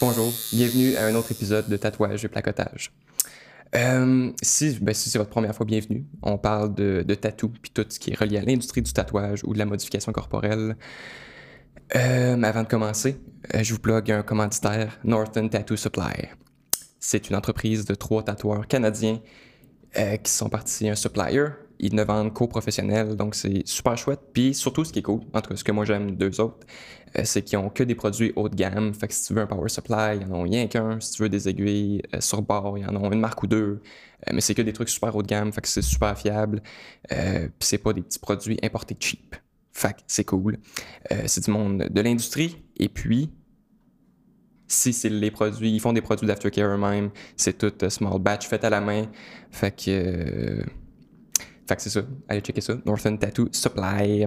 Bonjour, bienvenue à un autre épisode de Tatouage et Placotage. Euh, si, ben, si c'est votre première fois, bienvenue. On parle de, de tatou puis tout ce qui est relié à l'industrie du tatouage ou de la modification corporelle. Euh, avant de commencer, euh, je vous plug un commanditaire, Northern Tattoo Supply. C'est une entreprise de trois tatoueurs canadiens qui sont partis un supplier. Ils ne vendent qu'aux professionnels, donc c'est super chouette. Puis surtout, ce qui est cool, en tout cas, ce que moi j'aime d'eux autres, euh, c'est qu'ils ont que des produits haut de gamme. Fait que si tu veux un power supply, ils en ont rien qu'un. Si tu veux des aiguilles euh, sur bord, ils en ont une marque ou deux. Euh, mais c'est que des trucs super haut de gamme, fait que c'est super fiable. Puis c'est pas des petits produits importés cheap. Fait que c'est cool. C'est du monde de l'industrie. Et puis, si c'est les produits, ils font des produits d'aftercare eux-mêmes, c'est tout small batch fait à la main. Fait que, fait que c'est ça. Allez checker ça. Northern Tattoo Supply.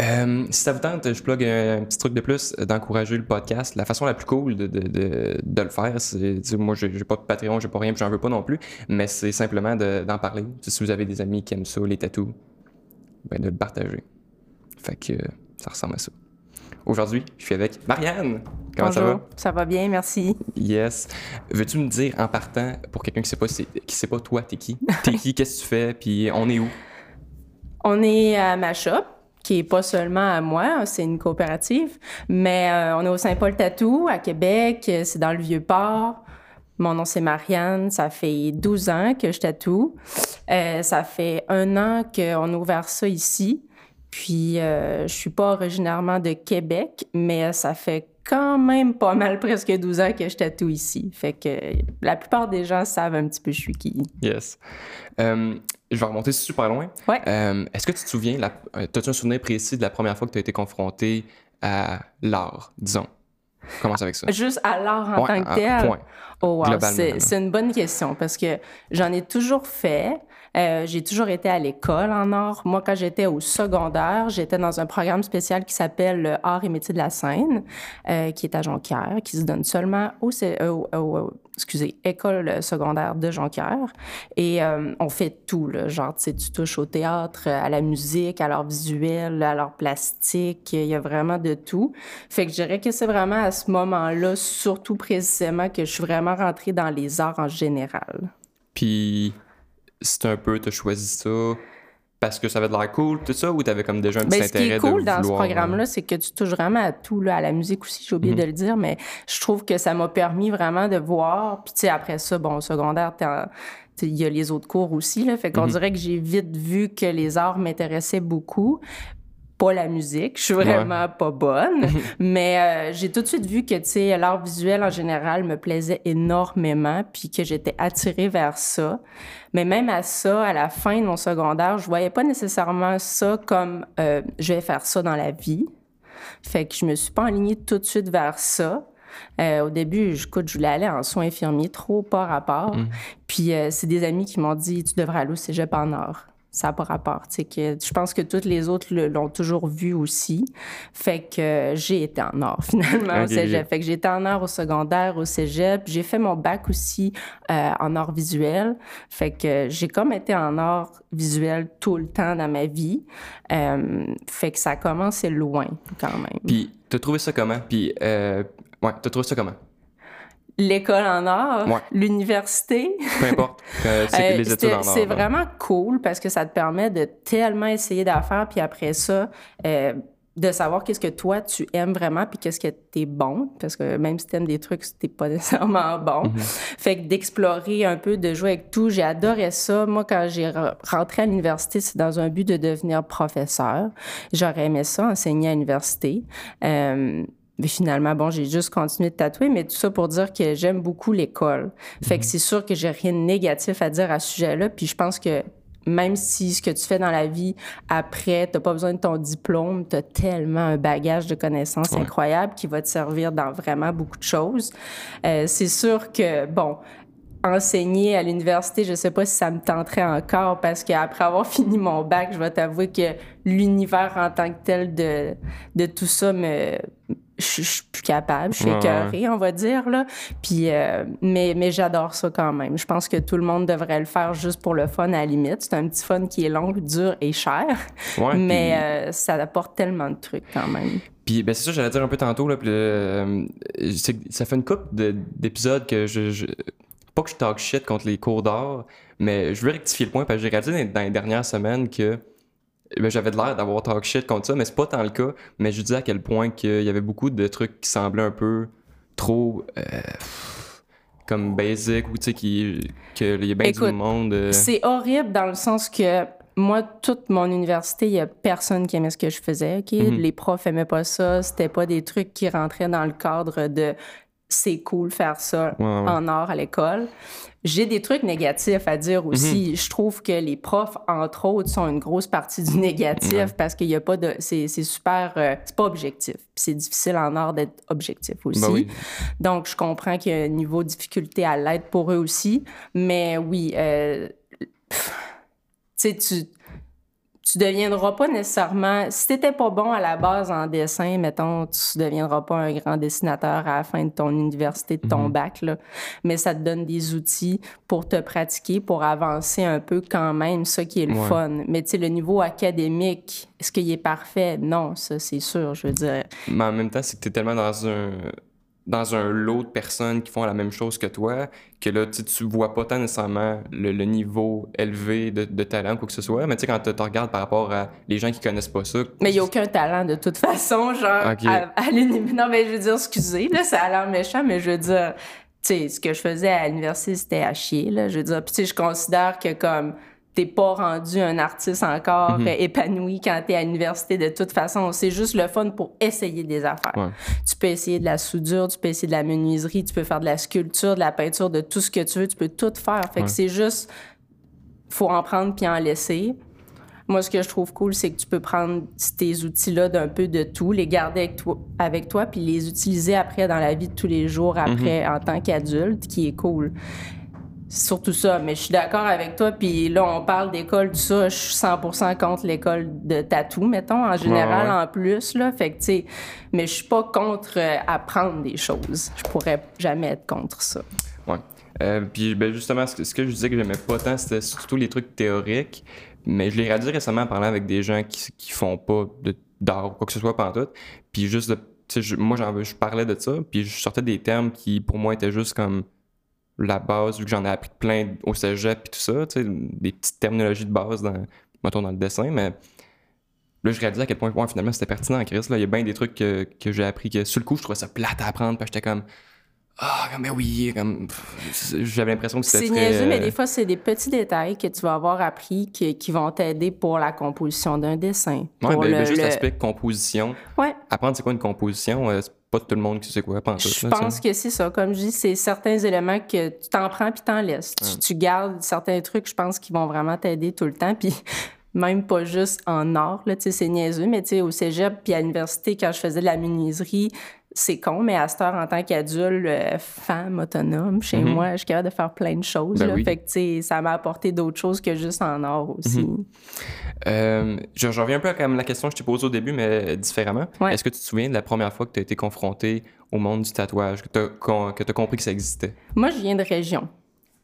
Euh, si ça vous tente, je plug un, petit truc de plus d'encourager le podcast. La façon la plus cool de, de, de, le faire, c'est, moi, j'ai pas de Patreon, j'ai pas rien, j'en veux pas non plus, mais c'est simplement de- d'en parler. Si vous avez des amis qui aiment ça, les tatous, ben de le partager. Fait que euh, ça ressemble à ça. Aujourd'hui, je suis avec Marianne. Comment ça va? Ça va bien, merci. Yes. Veux-tu me dire en partant, pour quelqu'un qui sait pas, c'est- qui sait pas toi, t'es qui? T'es qui? Qu'est-ce que tu fais? Puis on est où? On est à ma shop, qui est pas seulement à moi, c'est une coopérative, mais euh, on est au Saint-Paul Tattoo à Québec, c'est dans le Vieux-Port. Mon nom c'est Marianne, ça fait 12 ans que je tatoue. Euh, ça fait un an qu'on a ouvert ça ici. Puis euh, je suis pas originairement de Québec, mais ça fait quand même pas mal presque 12 ans que je tatoue ici. Fait que la plupart des gens savent un petit peu je suis qui. Yes. Euh, je vais remonter super loin. Ouais. Euh, Est-ce que tu te souviens, euh, t'as-tu un souvenir précis de la première fois que tu as été confronté à l'art, disons? Commence avec ça. Juste à l'art en Ouais, tant que tel? point. Oh, wow. C'est une bonne question parce que j'en ai toujours fait. Euh, j'ai toujours été à l'école en art. Moi, quand j'étais au secondaire, j'étais dans un programme spécial qui s'appelle le Art et métiers de la scène, euh, qui est à Jonquière, qui se donne seulement au, euh, au- école secondaire de Jonquière. Et euh, on fait tout, là. Genre, tu tu touches au théâtre, à la musique, à l'art visuel, à l'art plastique. Il y a vraiment de tout. Fait que je dirais que c'est vraiment à ce moment-là, surtout précisément, que je suis vraiment rentrée dans les arts en général. Puis, c'est un peu, t'as choisi ça parce que ça avait de l'air cool, tout ça, ou t'avais comme déjà un petit Ben, ce qui intérêt est cool de dans ce vouloir, euh, programme-là, c'est que tu touches vraiment à tout, là, à la musique aussi, j'ai Mhm. oublié de le dire, mais je trouve que ça m'a permis vraiment de voir. Puis, tu sais, après ça, bon, au secondaire, il y a les autres cours aussi, là. Fait qu'on Mhm. dirait que j'ai vite vu que les arts m'intéressaient beaucoup. Pas la musique, je suis vraiment pas bonne, mais euh, j'ai tout de suite vu que, tu sais, l'art visuel en général me plaisait énormément, puis que j'étais attirée vers ça. Mais même à ça, à la fin de mon secondaire, je voyais pas nécessairement ça comme euh, je vais faire ça dans la vie. Fait que je me suis pas enlignée tout de suite vers ça. Euh, au début, je, écoute, je voulais aller en soins infirmiers, trop pas rapport. Puis euh, c'est des amis qui m'ont dit Tu devrais aller au cégep en art. Ça n'a pas rapport. Que, je pense que toutes les autres l'ont toujours vu aussi. Fait que euh, j'ai été en art finalement au cégep. Fait que j'ai été en art au secondaire, au cégep. J'ai fait mon bac aussi euh, en art visuel. Fait que j'ai comme été en art visuel tout le temps dans ma vie. Euh, fait que ça a commencé loin quand même. Puis, t'as trouvé ça comment? Puis, euh, ouais, t'as trouvé ça comment? L'école en art, Ouais. l'université. Peu importe. euh, c'est Euh, les études en art. C'est vraiment cool parce que ça te permet de tellement essayer d'affaires, puis après ça, euh, de savoir qu'est-ce que toi, tu aimes vraiment, puis qu'est-ce que t'es bon, parce que même si t'aimes des trucs, t'es pas nécessairement bon. Fait que d'explorer un peu, de jouer avec tout, j'ai adoré ça. Moi, quand j'ai re- rentré à l'université, c'est dans un but de devenir professeur. J'aurais aimé ça, enseigner à l'université. Euh, mais finalement, bon, j'ai juste continué de tatouer, mais tout ça pour dire que j'aime beaucoup l'école. Fait que c'est sûr que j'ai rien de négatif à dire à ce sujet-là. Puis je pense que même si ce que tu fais dans la vie après, t'as pas besoin de ton diplôme, t'as tellement un bagage de connaissances Ouais. incroyable qui va te servir dans vraiment beaucoup de choses. Euh, c'est sûr que, bon, enseigner à l'université, je sais pas si ça me tenterait encore parce qu'après avoir fini mon bac, je vais t'avouer que l'univers en tant que tel de, de tout ça me je suis plus capable, je suis Ouais, écœurée, on va dire là. Puis euh, mais mais j'adore ça quand même. Je pense que tout le monde devrait le faire juste pour le fun à la limite. C'est un petit fun qui est long, dur et cher, Ouais, mais euh, ça apporte tellement de trucs quand même. Puis, ben, c'est ça, j'allais dire un peu tantôt, là, puis, euh, ça fait une couple d'épisodes que je, Pas que je talk shit contre les cours d'art, mais je veux rectifier le point, parce que j'ai réalisé dans les dernières semaines que ben, j'avais l'air d'avoir talk shit contre ça, mais c'est pas tant le cas. Mais je dis à quel point qu'il y avait beaucoup de trucs qui semblaient un peu trop... Euh, comme basic ou tu sais qu'il y a bien du monde. Euh. C'est horrible dans le sens que moi, toute mon université, il y a personne qui aimait ce que je faisais. ok? Mhm. Les profs aimaient pas ça. C'était pas des trucs qui rentraient dans le cadre de c'est cool faire ça en art à l'école. J'ai des trucs négatifs à dire aussi. Mhm. Je trouve que les profs, entre autres, sont une grosse partie du négatif parce qu'il n'y a pas de. C'est super. Euh, c'est pas objectif. c'est difficile en art d'être objectif aussi. Ben Donc, je comprends qu'il y a un niveau de difficulté à l'aide pour eux aussi. Mais oui, euh, tu sais, tu tu deviendras pas nécessairement. Si t'étais pas bon à la base en dessin, mettons, tu deviendras pas un grand dessinateur à la fin de ton université, de ton mhm. bac, là. Mais ça te donne des outils pour te pratiquer, pour avancer un peu quand même, ça qui est le fun. Mais tu sais, le niveau académique, est-ce qu'il est parfait? Non, ça, c'est sûr, je veux dire. Mais en même temps, c'est que t'es tellement dans un dans un lot de personnes qui font la même chose que toi, que là, tu vois pas tant nécessairement le, niveau élevé de, talent quoi que ce soit. Mais tu sais, quand tu regardes par rapport à les gens qui connaissent pas ça. Mais il n'y a aucun talent de toute façon, genre, à, Non, mais je veux dire, excusez, là, ça a l'air méchant, mais je veux dire, tu sais, ce que je faisais à l'université, c'était à chier, là. Je veux dire, puis tu sais, je considère que comme t'es pas rendu un artiste encore mhm. épanoui quand t'es à l'université de toute façon. C'est juste le fun pour essayer des affaires. Tu peux essayer de la soudure, tu peux essayer de la menuiserie, tu peux faire de la sculpture, de la peinture, de tout ce que tu veux, tu peux tout faire. Fait que c'est juste, faut en prendre puis en laisser. Moi, ce que je trouve cool, c'est que tu peux prendre tes outils-là d'un peu de tout, les garder avec toi, avec toi, puis les utiliser après dans la vie de tous les jours, après, mhm. en tant qu'adulte, qui est cool surtout ça. Mais je suis d'accord avec toi. Puis là, on parle d'école, tout ça. Je suis 100% contre l'école de tatou, mettons, en général, en plus. Là. Fait que, tu sais, mais je suis pas contre euh, apprendre des choses. Je pourrais jamais être contre ça. Ouais. Euh, puis ben, justement, ce que, je disais que j'aimais pas tant, c'était surtout les trucs théoriques. Mais je l'ai réalisé récemment en parlant avec des gens qui, qui font pas d'art ou quoi que ce soit pendant tout. Puis juste de. Je, moi, je parlais de ça, puis je sortais des termes qui, pour moi, étaient juste comme la base, vu que j'en ai appris plein au cégep et tout ça, tu sais, des petites terminologies de base dans, mettons, dans le dessin, mais là, je réalisais à quel point, finalement, c'était pertinent, Chris. Là, il y a bien des trucs que, que j'ai appris que, sur le coup, je trouvais ça plate à apprendre, parce que j'étais comme, ah, mais oui, comme, j'avais l'impression que c'était C'est niaiseux, mais des fois, c'est des petits détails que tu vas avoir appris qui, qui vont t'aider pour la composition d'un dessin. Oui, ben, ben, juste l'aspect composition. Ouais. Apprendre c'est quoi une composition, euh, pas tout le monde qui sait quoi penser. Je pense que c'est ça. Comme je dis, c'est certains éléments que tu t'en prends puis t'en laisses. Tu, gardes certains trucs, je pense, qui vont vraiment t'aider tout le temps. Puis même pas juste en art, là, tu sais, c'est niaiseux, mais tu sais, au cégep puis à l'université, quand je faisais de la menuiserie, c'est con, mais à cette heure, en tant qu'adulte, euh, femme autonome, chez mhm. moi, je suis capable de faire plein de choses. Ben Fait que, ça m'a apporté d'autres choses que juste en art aussi. Euh, je, reviens un peu à la question que je t'ai posée au début, mais différemment. Est-ce que tu te souviens de la première fois que tu as été confronté au monde du tatouage, que tu as, compris que ça existait? Moi, je viens de région.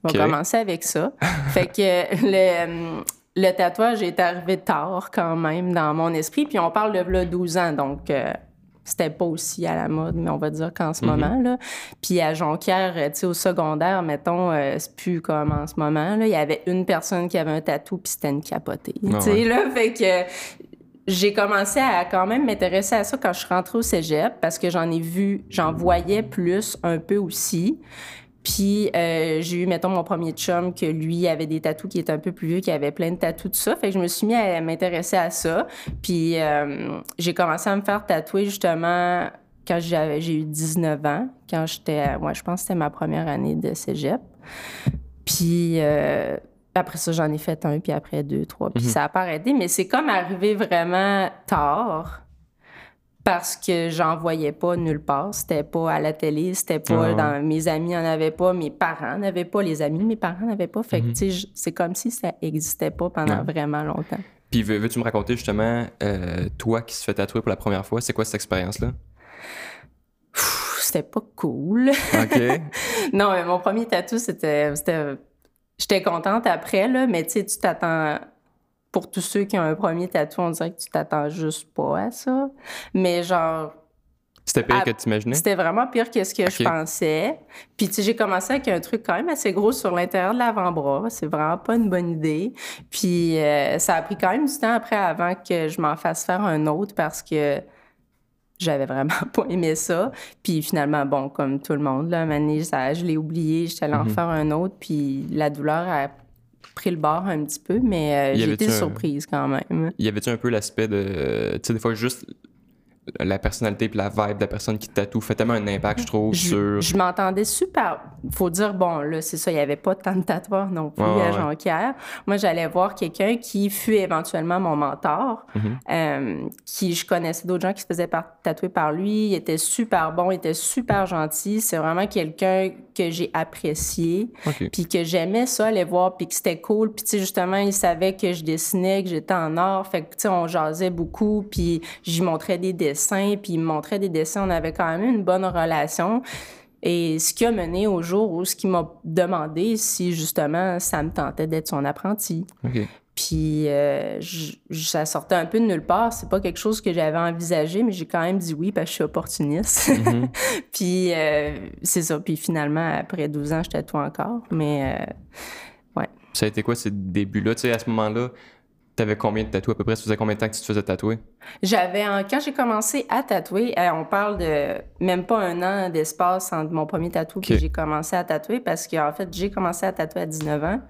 On va commencer avec ça. fait que le, le tatouage est arrivé tard quand même dans mon esprit. Puis on parle de là, 12 ans, donc... Euh, c'était pas aussi à la mode, mais on va dire qu'en ce mhm. moment. Là. Puis à Jonquière, tu sais, au secondaire, mettons, euh, c'est plus comme en ce moment. Là. Il y avait une personne qui avait un tatou, puis c'était une capotée. Ah tu sais, là, fait que j'ai commencé à quand même m'intéresser à ça quand je suis rentrée au cégep, parce que j'en ai vu, j'en voyais plus un peu aussi. Puis euh, j'ai eu, mettons, mon premier chum que lui avait des tatous qui étaient un peu plus vieux, qui avait plein de tatous, tout ça. Fait que je me suis mis à m'intéresser à ça. Puis euh, j'ai commencé à me faire tatouer justement quand j'avais, j'ai eu 19 ans, quand j'étais, moi, je pense que c'était ma première année de cégep. Puis euh, après ça, j'en ai fait un, puis après deux, trois, puis mhm. ça a pas arrêté. Mais c'est comme arrivé vraiment tard parce que j'en voyais pas nulle part. C'était pas à la télé, c'était pas ah dans mes amis n'en avaient pas, mes parents n'avaient pas, les amis de mes parents n'avaient pas. Fait que mhm. c'est comme si ça existait pas pendant vraiment longtemps. Puis veux-tu me raconter justement, euh, toi qui se fait tatouer pour la première fois, c'est quoi cette expérience-là? C'était pas cool. OK. non, mais mon premier tatou, c'était. J'étais contente après, là, mais tu sais, tu t'attends pour tous ceux qui ont un premier tatou, on dirait que tu t'attends juste pas à ça. Mais genre, c'était pire que tu imaginais? C'était vraiment pire que ce que je pensais. Puis, tu sais, j'ai commencé avec un truc quand même assez gros sur l'intérieur de l'avant-bras. C'est vraiment pas une bonne idée. Puis, euh, ça a pris quand même du temps après avant que je m'en fasse faire un autre parce que j'avais vraiment pas aimé ça. Puis finalement, bon, comme tout le monde, là, ça, je l'ai oublié, j'étais allée en mhm. faire un autre, puis la douleur a pris le bord un petit peu, mais euh, j'ai été surprise quand même. Y avait-tu un peu l'aspect de, tu sais, des fois juste la personnalité et la vibe de la personne qui tatoue fait tellement un impact, je trouve, sur... Je m'entendais super... Faut dire, bon, là, c'est ça, il n'y avait pas tant de tatoueurs non plus à Jonquière. Moi, j'allais voir quelqu'un qui fut éventuellement mon mentor, mm-hmm. euh, qui... Je connaissais d'autres gens qui se faisaient tatouer par lui. Il était super bon, il était super gentil. C'est vraiment quelqu'un que j'ai apprécié, puis que j'aimais ça, aller voir, puis que c'était cool. Puis, tu sais, justement, il savait que je dessinais, que j'étais en or. Fait que, tu sais, on jasait beaucoup, puis j'y montrais des dessins puis il me montrait des dessins. On avait quand même une bonne relation. Et ce qui a mené au jour où ce qui m'a demandé si justement ça me tentait d'être son apprenti. Puis euh, ça sortait un peu de nulle part. C'est pas quelque chose que j'avais envisagé, mais j'ai quand même dit oui parce que je suis opportuniste. Mm-hmm. puis euh, c'est ça. Puis finalement, après 12 ans, je tatoue encore. Mais euh, ouais. Ça a été quoi ces débuts-là? Tu sais, à ce moment-là, T'avais combien de tatouages? À peu près? Ça faisait combien de temps que tu te faisais tatouer? J'avais, quand j'ai commencé à tatouer, on parle de même pas un an d'espace entre mon premier tatou et j'ai commencé à tatouer parce qu'en fait, j'ai commencé à tatouer à 19 ans.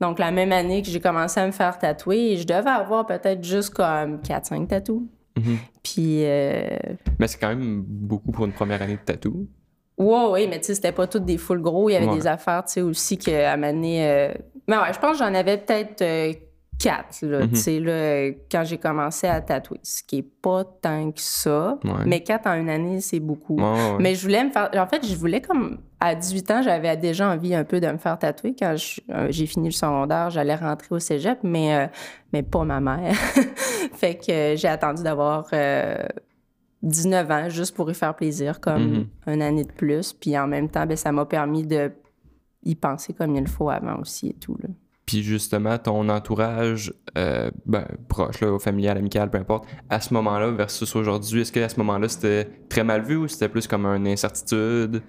Donc, la même année que j'ai commencé à me faire tatouer, je devais avoir peut-être juste comme 4-5 tatous. Mm-hmm. Puis. Euh, mais c'est quand même beaucoup pour une première année de tatou. Ouais, oui, mais tu sais, c'était pas toutes des full gros. Il y avait des affaires, tu sais, aussi qu'à m'amener. Euh... Mais ouais, je pense que j'en avais peut-être euh, quatre, là, mhm. là, quand j'ai commencé à tatouer, ce qui est pas tant que ça. Mais quatre en une année, c'est beaucoup. mais je voulais me faire... En fait, je voulais comme... À 18 ans, j'avais déjà envie un peu de me faire tatouer. Quand euh, j'ai fini le secondaire, j'allais rentrer au cégep, mais, euh, mais pas ma mère. fait que j'ai attendu d'avoir... 19 euh, ans juste pour y faire plaisir, comme mhm. une année de plus. Puis en même temps, ben, ça m'a permis de y penser comme il faut avant aussi et tout. Là. Puis justement, ton entourage euh, ben, proche, là, familial, amical, peu importe, à ce moment-là versus aujourd'hui, est-ce qu'à ce, moment-là, c'était très mal vu ou c'était plus comme une incertitude?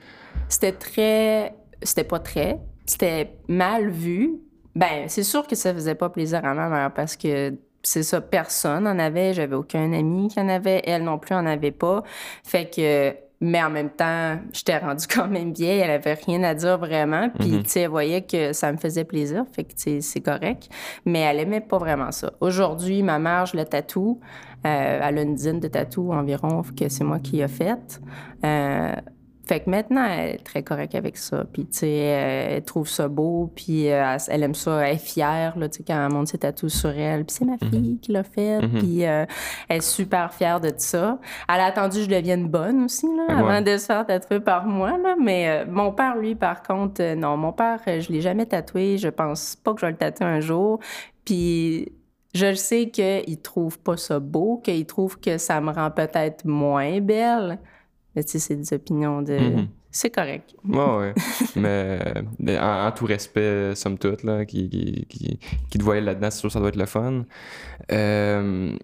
C'était très... C'était pas très. C'était mal vu. Ben, c'est sûr que ça faisait pas plaisir à ma mère parce que c'est ça, personne en avait. J'avais aucun ami qui en avait. Elle non plus en avait pas. Fait que mais en même temps, j'étais rendue quand même vieille, elle avait rien à dire vraiment. Puis, mhm. tu sais, elle voyait que ça me faisait plaisir, fait que, c'est correct. Mais elle aimait pas vraiment ça. Aujourd'hui, ma mère, je le tatoue. Euh, elle a une dizaine de tatous environ que c'est moi qui ai fait. Euh, fait que maintenant, elle est très correcte avec ça. Puis, tu sais, elle trouve ça beau, puis euh, elle aime ça, elle est fière, là, tu sais, quand elle monte ses tatous sur elle. Puis c'est ma fille mhm. qui l'a fait, mhm. puis euh, elle est super fière de ça. Elle a attendu que je devienne bonne aussi, là, avant de se faire tatouer par moi, là. Mais euh, mon père, lui, par contre, non, mon père, je l'ai jamais tatoué. Je pense pas que je vais le tatouer un jour. Puis je sais qu'il trouve pas ça beau, qu'il trouve que ça me rend peut-être moins belle. Mais tu sais, c'est des opinions de. Mhm. C'est correct. Oui, ouais. mais, en, tout respect, somme toute, là, qui, qui, qui, qui te voyait là-dedans, c'est sûr que ça doit être le fun. Euh,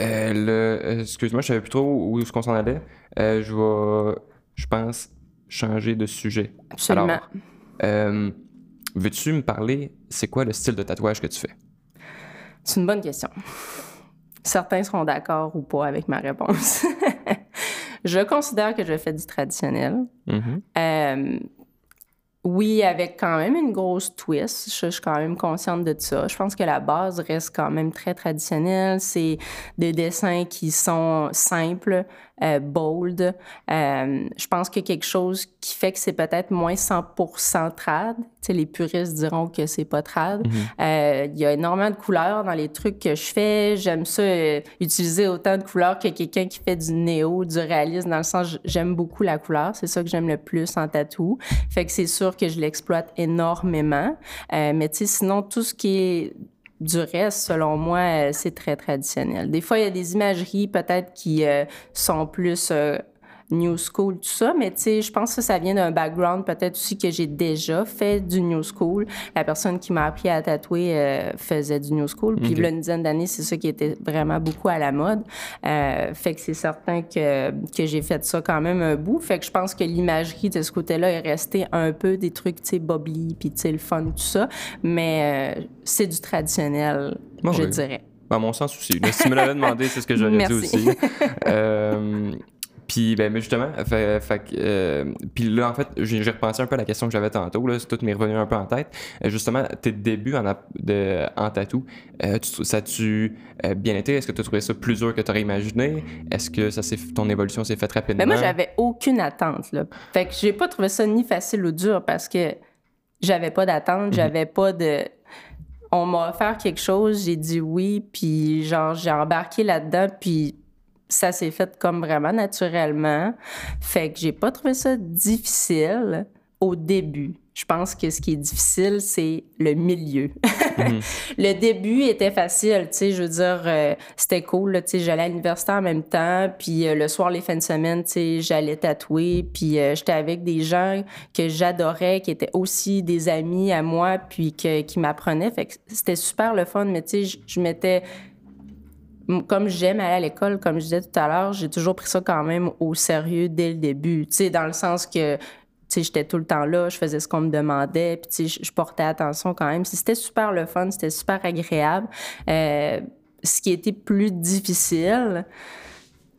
euh, excuse-moi, je savais plus trop où, est-ce qu'on s'en allait. Euh, je vais, je pense, changer de sujet. Absolument. Alors, veux-tu me parler, c'est quoi le style de tatouage que tu fais? C'est une bonne question. Certains seront d'accord ou pas avec ma réponse. Je considère que je fais du traditionnel. Mm-hmm. Euh, oui, avec quand même une grosse twist. Je, suis quand même consciente de ça. Je pense que la base reste quand même très traditionnelle. C'est des dessins qui sont simples, euh, bold. Euh, je pense que quelque chose qui fait que c'est peut-être moins 100% trad. sais, les puristes diront que c'est pas trad. Mhm. Euh, il y a énormément de couleurs dans les trucs que je fais. J'aime ça utiliser autant de couleurs que quelqu'un qui fait du néo, du réalisme, dans le sens j'aime beaucoup la couleur. C'est ça que j'aime le plus en tatou. Fait que c'est sûr que je l'exploite énormément. mais sinon, tout ce qui est du reste, selon moi, euh, c'est très traditionnel. Des fois, il y a des imageries peut-être qui euh, sont plus euh, new school, tout ça, mais tu sais, je pense que ça vient d'un background peut-être aussi que j'ai déjà fait du new school. La personne qui m'a appris à tatouer euh, faisait du new school, puis il y a une dizaine d'années, c'est ça qui était vraiment beaucoup à la mode. Euh, fait que c'est certain que, que j'ai fait ça quand même un bout. Fait que je pense que l'imagerie de ce côté-là est restée un peu des trucs, tu sais, bubbly, puis tu sais, le fun, tout ça, mais euh, c'est du traditionnel, je dirais. À mon sens aussi. si tu me l'avais demandé, c'est ce que j'aurais dit aussi. euh, puis, ben, justement, fait, fait, euh, puis là, en fait, j'ai repensé un peu à la question que j'avais tantôt, là, tout m'est revenu un peu en tête. Euh, justement, tes débuts en, de, en tatou, euh, ça a-tu bien été? Est-ce que tu as trouvé ça plus dur que tu aurais imaginé? Est-ce que ça ton évolution s'est faite rapidement? Ben moi, j'avais aucune attente, là. Fait que j'ai pas trouvé ça ni facile ou dur parce que j'avais pas d'attente, mhm. j'avais pas de on m'a offert quelque chose, j'ai dit oui, puis genre j'ai embarqué là-dedans, puis ça s'est fait comme vraiment naturellement. Fait que j'ai pas trouvé ça difficile au début. Je pense que ce qui est difficile, c'est le milieu. Mhm. Le début était facile, tu sais, je veux dire, euh, c'était cool, tu sais, j'allais à l'université en même temps, puis euh, le soir, les fins de semaine, tu sais, j'allais tatouer, puis euh, j'étais avec des gens que j'adorais, qui étaient aussi des amis à moi, puis qui m'apprenaient, fait que c'était super le fun, mais tu sais, je m'étais comme j'aime aller à l'école, comme je disais tout à l'heure, j'ai toujours pris ça quand même au sérieux dès le début. Tu sais, dans le sens que, j'étais tout le temps là, je faisais ce qu'on me demandait, puis je portais attention quand même. C'était super le fun, c'était super agréable. Euh, ce qui était plus difficile,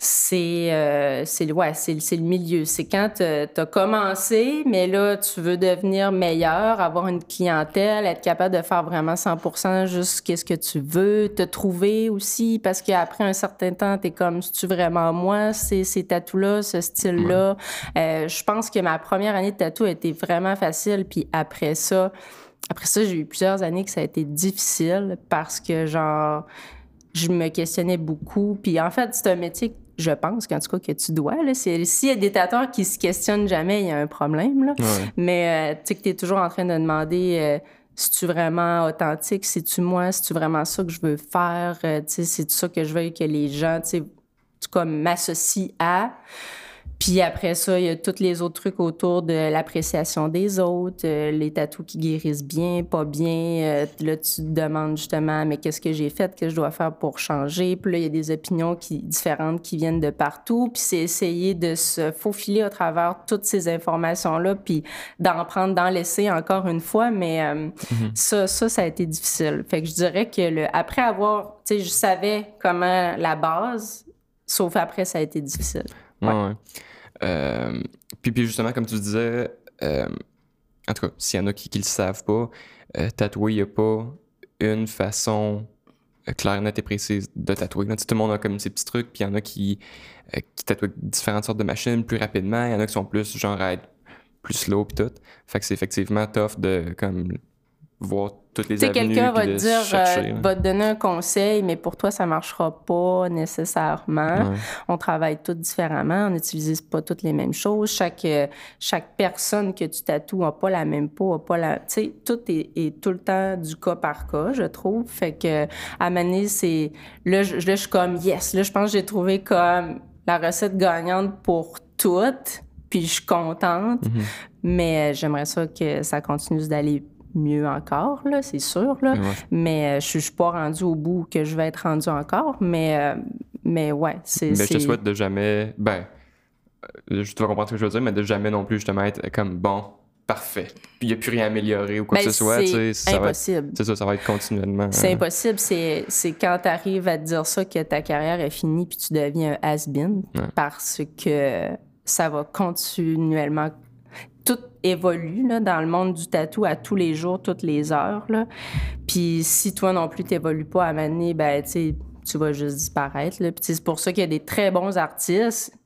c'est euh, c'est ouais, c'est le milieu. C'est quand tu as commencé, mais là, tu veux devenir meilleur, avoir une clientèle, être capable de faire vraiment 100% juste qu'est-ce que tu veux, te trouver aussi, parce qu'après un certain temps, tu es comme, c'est-tu vraiment moi, ces, ces tatous-là, ce style-là? Euh, je pense que ma première année de tatou a été vraiment facile, puis après ça, après ça, j'ai eu plusieurs années que ça a été difficile parce que, genre, je me questionnais beaucoup. Puis en fait, c'est un métier je pense qu'en tout cas que tu dois. S'il y a des tatoueurs qui se questionnent jamais, il y a un problème. Là. Mais euh, tu sais que tu es toujours en train de demander euh, si tu vraiment authentique, si tu moi, si tu vraiment ça que je veux faire, euh, tu sais, c'est ça que je veux que les gens, tu sais, comme m'associent à? Puis après ça, il y a tous les autres trucs autour de l'appréciation des autres, euh, les tatous qui guérissent bien, pas bien. Euh, là, tu te demandes justement, mais qu'est-ce que j'ai fait, que je dois faire pour changer? Puis là, il y a des opinions qui, différentes qui viennent de partout. Puis c'est essayer de se faufiler à travers toutes ces informations-là, puis d'en prendre, d'en laisser encore une fois. Mais euh, mm-hmm. ça, ça, ça a été difficile. Fait que je dirais que le, après avoir, tu sais, je savais comment la base, sauf après, ça a été difficile. Ouais. Euh, puis, puis, justement, comme tu disais, euh, en tout cas, s'il y en a qui ne le savent pas, euh, tatouer, il n'y a pas une façon claire, nette et précise de tatouer. tout le monde a comme ses petits trucs, puis il y en a qui, qui tatouent différentes sortes de machines plus rapidement, il y en a qui sont plus genre à plus slow puis tout. Fait que c'est effectivement tough de comme voir toutes les avenues. quelqu'un va te dire, euh, va te donner un conseil, mais pour toi, ça marchera pas nécessairement. On travaille tous différemment, on n'utilise pas toutes les mêmes choses. Chaque, euh, chaque personne que tu tatoues n'a pas la même peau, n'a pas la. Tu sais, tout est, tout le temps du cas par cas, je trouve. Fait que, à Mané, c'est. Là, je, là, je suis comme, yes. Là, je pense que j'ai trouvé comme la recette gagnante pour toutes. Puis je suis contente. Mm-hmm. Mais euh, j'aimerais ça que ça continue d'aller mieux encore, là, c'est sûr. Là. Mais euh, je, ne suis pas rendue au bout que je vais être rendue encore. Mais, euh, mais ouais, c'est. Mais je te souhaite de jamais. Ben, euh, je dois comprendre ce que je veux dire, mais de jamais non plus justement être comme bon, parfait. Puis il n'y a plus rien à améliorer ou quoi que ben, ce soit. C'est impossible. C'est ça, ça va être continuellement. C'est impossible. C'est quand tu arrives à te dire ça que ta carrière est finie puis tu deviens un has-been parce que ça va continuellement tout évolue là, dans le monde du tatou à tous les jours, toutes les heures. Puis si toi non plus t'évolues pas à manier, ben tu vas juste disparaître. Puis c'est pour ça qu'il y a des très bons artistes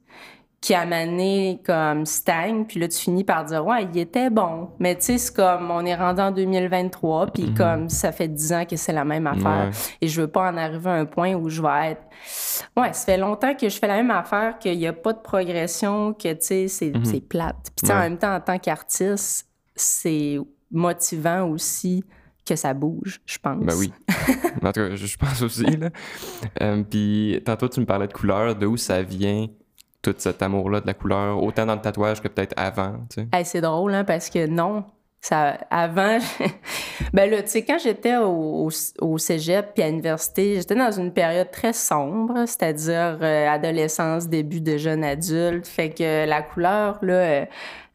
qui a mené comme stagne, puis là, tu finis par dire, ouais, il était bon. Mais tu sais, c'est comme, on est rendu en 2023, puis mhm. comme, ça fait 10 ans que c'est la même affaire. Et je veux pas en arriver à un point où je vais être, ouais, ça fait longtemps que je fais la même affaire, qu'il y a pas de progression, que tu sais, c'est mhm. plate. Puis en même temps, en tant qu'artiste, c'est motivant aussi que ça bouge, je pense. Ben oui. en tout cas, je pense aussi, là. Euh, puis tantôt, tu me parlais de couleur, de où ça vient tout cet amour-là de la couleur, autant dans le tatouage que peut-être avant? Tu sais? c'est drôle, hein, parce que non. Ça, avant, ben là, tu sais, quand j'étais au, cégep puis à l'université, j'étais dans une période très sombre, c'est-à-dire euh, adolescence, début de jeune adulte. Fait que la couleur, là, euh,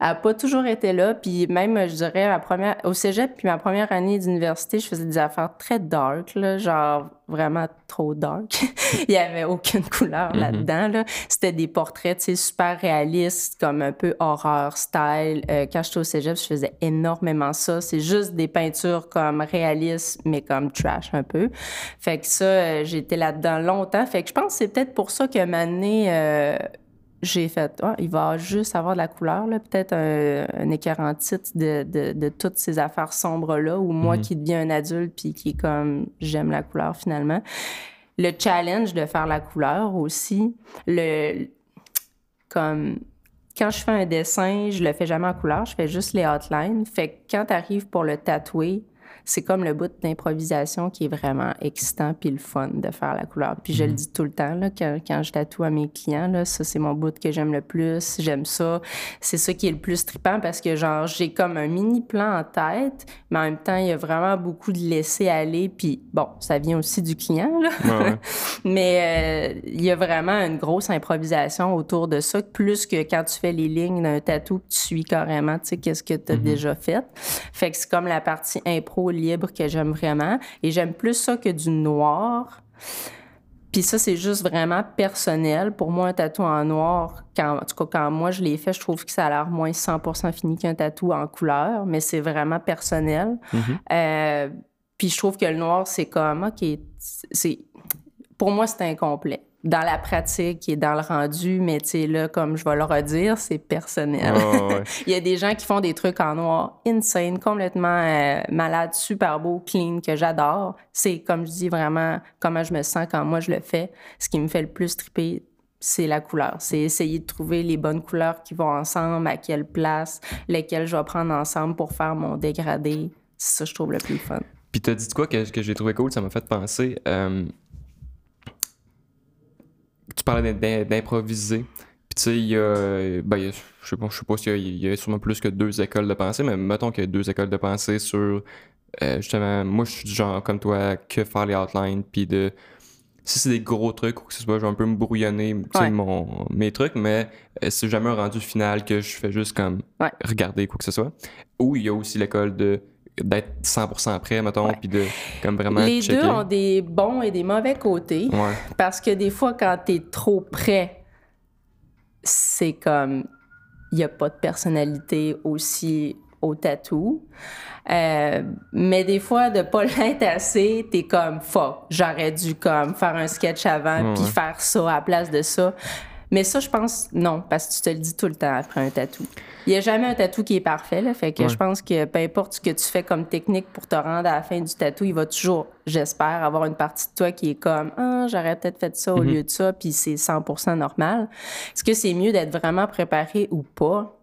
a pas toujours été là. Puis même, je dirais, ma première, au cégep, puis ma première année d'université, je faisais des affaires très dark, là, genre vraiment trop dark. Il y avait aucune couleur mm-hmm. là-dedans. Là. C'était des portraits, tu sais, super réalistes, comme un peu horreur style. Euh, quand j'étais au cégep, je faisais énormément ça. C'est juste des peintures comme réalistes, mais comme trash un peu. Fait que ça, euh, j'étais là-dedans longtemps. Fait que je pense que c'est peut-être pour ça que ma année... Euh, j'ai fait, ah, il va juste avoir de la couleur, peut-être un, un écœurant titre de, de, de, toutes ces affaires sombres-là, ou moi mhm. qui deviens un adulte puis qui est comme, j'aime la couleur finalement. Le challenge de faire la couleur aussi, le, comme, quand je fais un dessin, je le fais jamais en couleur, je fais juste les outlines. Fait que quand tu arrives pour le tatouer, c'est comme le bout d'improvisation qui est vraiment excitant puis le fun de faire la couleur. Puis je le mhm. dis tout le temps, là, quand, quand je tatoue à mes clients, là, ça, c'est mon bout que j'aime le plus. J'aime ça. C'est ça qui est le plus trippant parce que, genre, j'ai comme un mini plan en tête, mais en même temps, il y a vraiment beaucoup de laisser aller. Puis, bon, ça vient aussi du client, là. mais euh, il y a vraiment une grosse improvisation autour de ça, plus que quand tu fais les lignes d'un tatou que tu suis carrément, tu sais, qu'est-ce que tu as mhm. déjà fait. Fait que c'est comme la partie impro libre que j'aime vraiment. Et j'aime plus ça que du noir. Puis ça, c'est juste vraiment personnel. Pour moi, un tatou en noir, quand, en tout cas, quand moi je l'ai fait, je trouve que ça a l'air moins 100% fini qu'un tatou en couleur, mais c'est vraiment personnel. Mm-hmm. Euh, puis je trouve que le noir, c'est comme, OK, c'est, pour moi, c'est incomplet dans la pratique et dans le rendu, mais tu sais, là, comme je vais le redire, c'est personnel. Il y a des gens qui font des trucs en noir insane, complètement euh, malade, super beau, clean, que j'adore. C'est, comme je dis, vraiment comment je me sens quand moi je le fais. Ce qui me fait le plus triper, c'est la couleur. C'est essayer de trouver les bonnes couleurs qui vont ensemble, à quelle place, lesquelles je vais prendre ensemble pour faire mon dégradé. C'est ça, je trouve le plus fun. Puis t'as dit quoi que, que j'ai trouvé cool, ça m'a fait penser. Euh, tu parlais d'improviser. Puis tu sais, il y a, ben, je sais pas, je sais pas s'il y, a sûrement plus que deux écoles de pensée, mais mettons qu'il y a deux écoles de pensée sur, euh, justement, moi je suis du genre comme toi, que faire les outlines, puis de, si c'est des gros trucs ou que ce soit, je vais un peu me brouillonner mon, mes trucs, mais euh, c'est jamais un rendu final que je fais juste comme regarder quoi que ce soit. Ou il y a aussi l'école de d'être 100% prêt, mettons, puis de comme vraiment Les deux ont des bons et des mauvais côtés. Parce que des fois, quand tu es trop prêt, c'est comme... Il n'y a pas de personnalité aussi au tatou. Euh, mais des fois, de pas l'être assez, t'es comme fuck, j'aurais dû comme faire un sketch avant puis faire ça à la place de ça. Mais ça, je pense non, parce que tu te le dis tout le temps après un tatou. Il n'y a jamais un tatou qui est parfait, là, fait que je pense que peu importe ce que tu fais comme technique pour te rendre à la fin du tatou, il va toujours, j'espère, avoir une partie de toi qui est comme ah, j'aurais peut-être fait ça au mm-hmm. lieu de ça, puis c'est 100% normal. Est-ce que c'est mieux d'être vraiment préparé ou pas?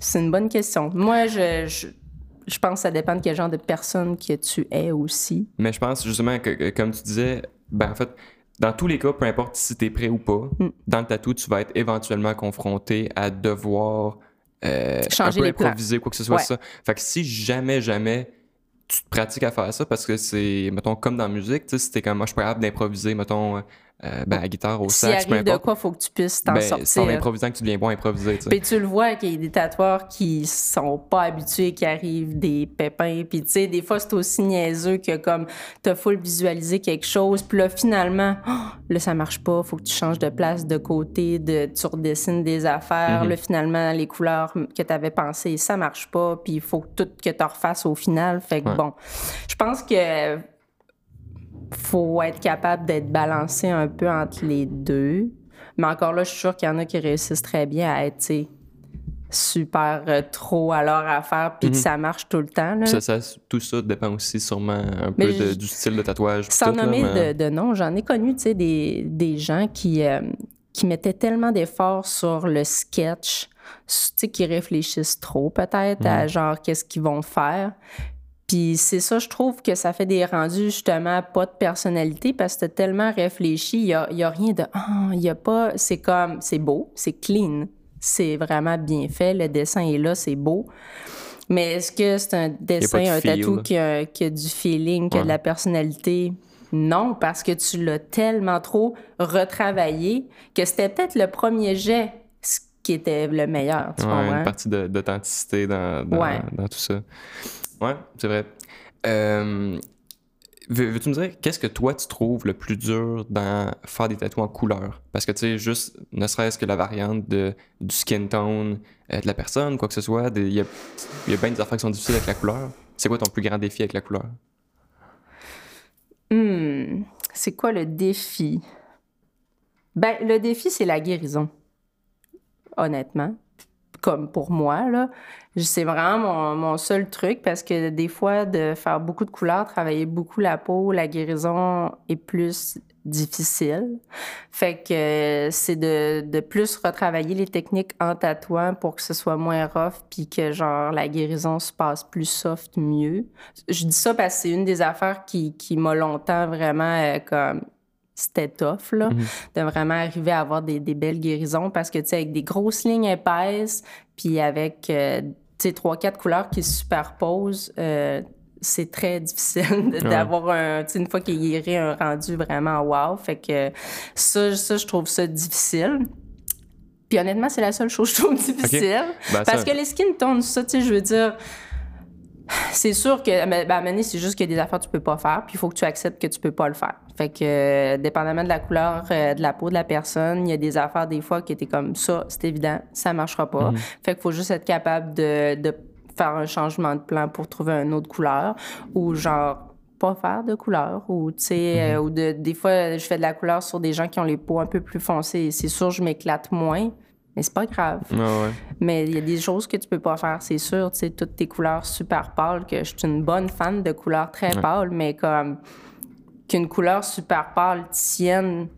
C'est une bonne question. Moi, je, je pense que ça dépend de quel genre de personne que tu es aussi. Mais je pense justement que, comme tu disais, ben en fait, dans tous les cas, peu importe si tu es prêt ou pas, mm. dans le tatou, tu vas être éventuellement confronté à devoir euh, changer un peu improviser quoi que ce soit ça. Fait que si jamais, jamais tu te pratiques à faire ça parce que c'est, mettons, comme dans la musique, tu sais, si t'es comme moi, je suis capable d'improviser, mettons, euh, ben, à guitare, au sax, si arrive de quoi, faut que tu puisses t'en ben, sortir. C'est en improvisant que tu deviens bon à improviser. Puis tu le vois qu'il y a des tatoueurs qui sont pas habitués, qui arrivent des pépins. Puis tu sais, des fois, c'est aussi niaiseux que comme t'as full visualiser quelque chose. Puis là, finalement, oh, là, ça marche pas. Faut que tu changes de place, de côté, de, tu redessines des affaires. Mm-hmm. Là, finalement, les couleurs que t'avais pensées, ça marche pas. Puis il faut tout que tu refasses au final. Fait que bon, je pense que faut être capable d'être balancé un peu entre les deux. Mais encore là, je suis sûre qu'il y en a qui réussissent très bien à être super euh, trop à leur affaire puis que mhm. ça marche tout le temps. tout ça dépend aussi sûrement un peu du style de tatouage. Sans nommer de, nom, j'en ai connu des, des gens qui, euh, qui mettaient tellement d'efforts sur le sketch, qui réfléchissent trop peut-être à mhm. genre qu'est-ce qu'ils vont faire Puis c'est ça, je trouve que ça fait des rendus justement pas de personnalité parce que t'as tellement réfléchi, il y a, y a, rien de ah, il y a pas, c'est comme c'est beau, c'est clean, c'est vraiment bien fait, le dessin est là, c'est beau. Mais est-ce que c'est un dessin, de un tatou qui a, qui a du feeling, qui a de la personnalité? Non, parce que tu l'as tellement trop retravaillé que c'était peut-être le premier jet qui était le meilleur, tu Ouais, comprends? une partie d'authenticité dans, dans, Ouais. dans tout ça. C'est vrai. Euh, veux- Veux-tu me dire, qu'est-ce que toi tu trouves le plus dur dans faire des tatous en couleur? Parce que tu sais, juste, ne serait-ce que la variante de, du skin tone euh, de la personne, quoi que ce soit, il y a, y a bien des affaires qui sont difficiles avec la couleur. C'est quoi ton plus grand défi avec la couleur? Hmm, c'est quoi le défi? Ben, le défi, c'est la guérison. Honnêtement. Comme pour moi, là. C'est vraiment mon, mon seul truc parce que des fois, de faire beaucoup de couleurs, travailler beaucoup la peau, la guérison est plus difficile. Fait que euh, c'est de, de plus retravailler les techniques en tatouant pour que ce soit moins rough puis que, genre, la guérison se passe plus soft, mieux. Je dis ça parce que c'est une des affaires qui, qui m'a longtemps vraiment euh, comme c'était tough, là, de vraiment arriver à avoir des, des belles guérisons parce que, tu sais, avec des grosses lignes épaisses, puis avec, euh, tu sais, trois, quatre couleurs qui se superposent, euh, c'est très difficile d'avoir un, tu sais, une fois qu'il est guéri, un rendu vraiment wow. Fait que ça, ça, je trouve ça difficile. Puis honnêtement, c'est la seule chose que je trouve difficile. Ben, Parce ça- que les skin tones, ça, tu sais, je veux dire, c'est sûr que, ben, à un moment donné, c'est juste qu'il y a des affaires que tu peux pas faire, puis il faut que tu acceptes que tu peux pas le faire. Fait que, euh, dépendamment de la couleur euh, de la peau de la personne, il y a des affaires, des fois, qui étaient comme ça, c'est évident, ça marchera pas. Fait qu'il faut juste être capable de, de faire un changement de plan pour trouver une autre couleur, ou genre, pas faire de couleur, ou, tu sais, euh, ou de, des fois, je fais de la couleur sur des gens qui ont les peaux un peu plus foncées, c'est sûr, je m'éclate moins, mais c'est pas grave. Ouais. Mais il y a des choses que tu peux pas faire, c'est sûr. Tu sais, toutes tes couleurs super pâles, que je suis une bonne fan de couleurs très pâles, mais comme qu'une couleur super pâle tienne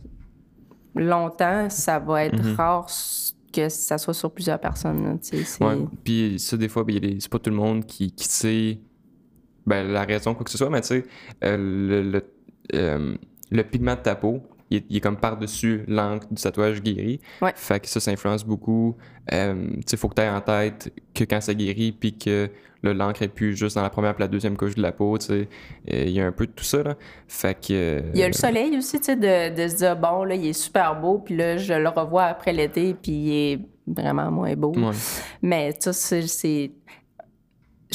longtemps, ça va être rare s- que ça soit sur plusieurs personnes. tu sais, Ouais. Puis ça, des fois, ben, c'est pas tout le monde qui, qui sait ben, la raison, quoi que ce soit, mais tu sais, euh, le, le, euh, le pigment de ta peau, il est, il est comme par-dessus l'encre du tatouage guéri. Ouais. Fait que ça, ça influence beaucoup. Euh, sais, faut que tu aies en tête que quand ça guérit, puis que l'encre est plus juste dans la première puis la deuxième couche de la peau, tu sais. Euh, Il y a un peu de tout ça, là. Fait que... euh, Il y a le soleil aussi, tu sais, de, de se dire, bon, là, il est super beau, puis là, je le revois après l'été, puis il est vraiment moins beau. Ouais. Mais ça, c'est.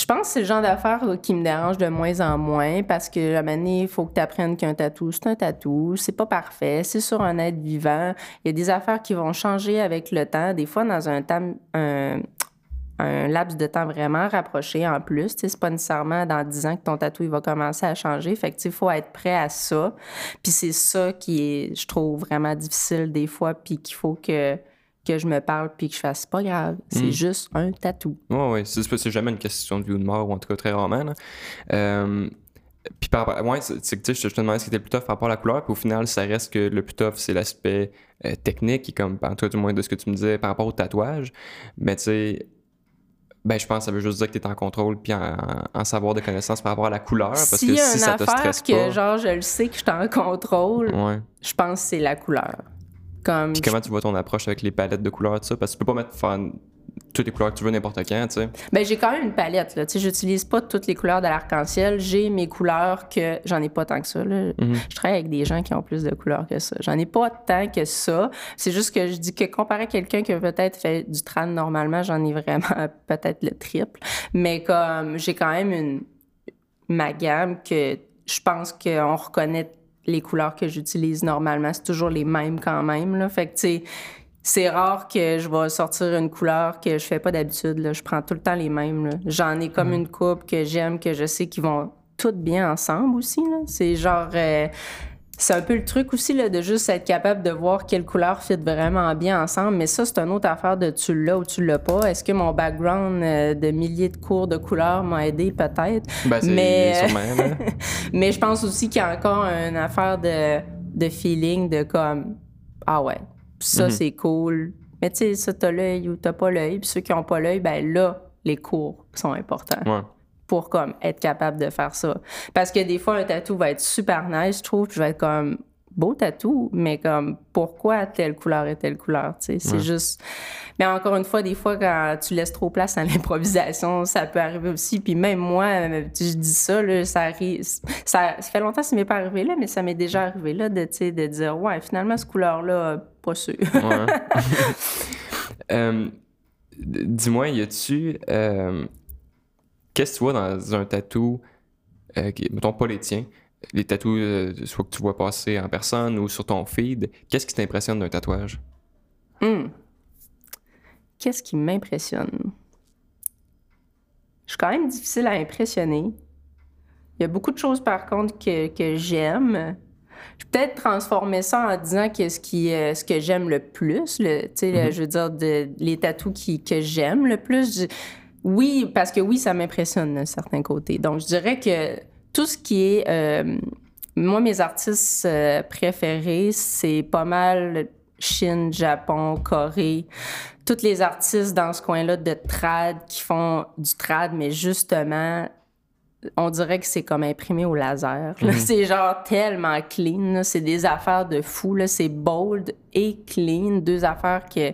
Je pense que c'est le genre d'affaire là, qui me dérange de moins en moins parce que, à un il faut que tu apprennes qu'un tatou, c'est un tatou, c'est pas parfait, c'est sur un être vivant. Il y a des affaires qui vont changer avec le temps. Des fois, dans un temps. Un, laps de temps vraiment rapproché en plus. C'est pas nécessairement dans 10 ans que ton tatou va commencer à changer. Fait que il faut être prêt à ça. Puis c'est ça qui est, je trouve, vraiment difficile des fois, puis qu'il faut que, que je me parle, puis que je fasse pas grave. C'est Mm. juste un tatou. Ouais, ouais, c'est c'est jamais une question de vie ou de mort, ou en tout cas très rarement. là. Euh, puis par rapport, ouais, c'est que tu sais, je te- je te demandais ce qui était le plus tough par rapport à la couleur, puis au final, ça reste que le plus tough, c'est l'aspect euh, technique, et comme, en tout cas, du moins de ce que tu me disais par rapport au tatouage. Mais tu sais, ben, je pense que ça veut juste dire que tu es en contrôle, puis en, en savoir de connaissances par rapport à la couleur, parce S'il que si ça te stresse que, pas. genre, je le sais que je suis en contrôle, Ouais. je pense que c'est la couleur. Comme, Puis comment tu vois ton approche avec les palettes de couleurs, tout ça? Parce que tu peux pas mettre faire toutes les couleurs que tu veux n'importe quand, tu sais. Ben, j'ai quand même une palette, là. Tu sais, j'utilise pas toutes les couleurs de l'arc-en-ciel. J'ai mes couleurs que j'en ai pas tant que ça, là. Mhm. Je travaille avec des gens qui ont plus de couleurs que ça. J'en ai pas tant que ça. C'est juste que je dis que comparé à quelqu'un qui a peut-être fait du tran normalement, j'en ai vraiment peut-être le triple. Mais comme, j'ai quand même une, ma gamme que je pense qu'on reconnaît les couleurs que j'utilise normalement. C'est toujours les mêmes quand même, là. Fait que, tu sais, c'est rare que je vais sortir une couleur que je fais pas d'habitude. Je prends tout le temps les mêmes. J'en ai comme une coupe que j'aime, que je sais qu'ils vont toutes bien ensemble aussi. C'est genre... euh, c'est un peu le truc aussi là, de juste être capable de voir quelle couleur fit vraiment bien ensemble. Mais ça, c'est une autre affaire de tu l'as ou tu l'as pas. Est-ce que mon background euh, de milliers de cours de couleurs m'a aidé? Peut-être. Ben, Mais- sûrement. Mais je pense aussi qu'il y a encore une affaire de, de feeling de comme Ah ouais, ça Mhm. c'est cool. Mais tu sais, ça t'as l'œil ou t'as pas l'œil. Puis ceux qui ont pas l'œil, ben là, les cours sont importants. Ouais. Pour comme être capable de faire ça. Parce que des fois, un tatou va être super nice, je trouve, je vais être comme beau tatou, mais comme pourquoi telle couleur et telle couleur, tu sais, c'est juste... Mais encore une fois, des fois, quand tu laisses trop place à l'improvisation, ça peut arriver aussi. Puis même moi, je dis ça, là, ça arrive... Ça, fait longtemps que ça m'est pas arrivé là, mais ça m'est déjà arrivé là de, de dire, ouais, finalement, cette couleur-là, pas sûr. Euh, dis-moi, y a-tu... Euh, qu'est-ce que tu vois dans un tatou, euh, mettons pas les tiens, les tatous, euh, soit que tu vois passer en personne ou sur ton feed, qu'est-ce qui t'impressionne d'un tatouage? Hmm. Qu'est-ce qui m'impressionne? Je suis quand même difficile à impressionner. Il y a beaucoup de choses, par contre, que, que j'aime. Je peux peut-être transformer ça en disant que ce, qui, euh, ce que j'aime le plus, le, mm-hmm. je veux dire, de, les tatous qui, que j'aime le plus. Oui, parce que oui, ça m'impressionne d'un certain côté. Donc, je dirais que tout ce qui est. Euh, moi, mes artistes euh, préférés, c'est pas mal Chine, Japon, Corée. Tous les artistes dans ce coin-là de trad qui font du trad, mais justement, on dirait que c'est comme imprimé au laser. Mhm. C'est genre tellement clean. C'est des affaires de fou. C'est bold et clean. Deux affaires que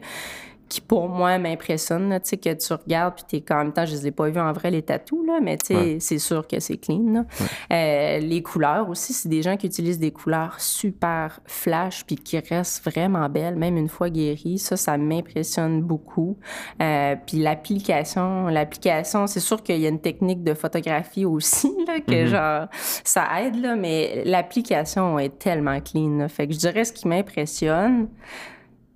qui pour moi m'impressionne, tu sais, que tu regardes, puis t'es quand même temps, je les ai pas vus en vrai, les tatous, là, mais tu sais, c'est sûr que c'est clean. Euh, les couleurs aussi, c'est des gens qui utilisent des couleurs super flash, puis qui restent vraiment belles, même une fois guéries. Ça, ça m'impressionne beaucoup. Euh, puis l'application, l'application, c'est sûr qu'il y a une technique de photographie aussi, là, que mm-hmm. genre, ça aide, là, mais l'application est tellement clean. Fait que je dirais ce qui m'impressionne,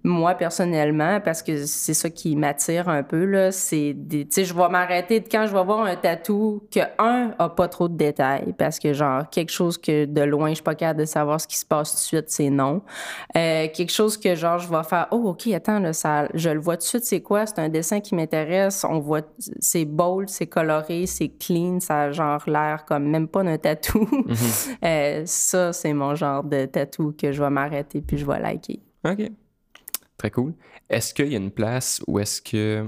moi personnellement parce que c'est ça qui m'attire un peu là c'est tu sais je vais m'arrêter quand je vais voir un tatou que un a pas trop de détails parce que genre quelque chose que de loin je suis pas capable de savoir ce qui se passe tout de suite c'est non. Euh, quelque chose que genre je vais faire oh ok attends là ça je le vois tout de suite c'est quoi? C'est un dessin qui m'intéresse on voit c'est bold c'est coloré c'est clean ça a genre l'air comme même pas d'un tatou. Mm-hmm. euh, ça c'est mon genre de tatou que je vais m'arrêter puis je vais liker. Ok Très cool. Est-ce qu'il y a une place où est-ce que, euh,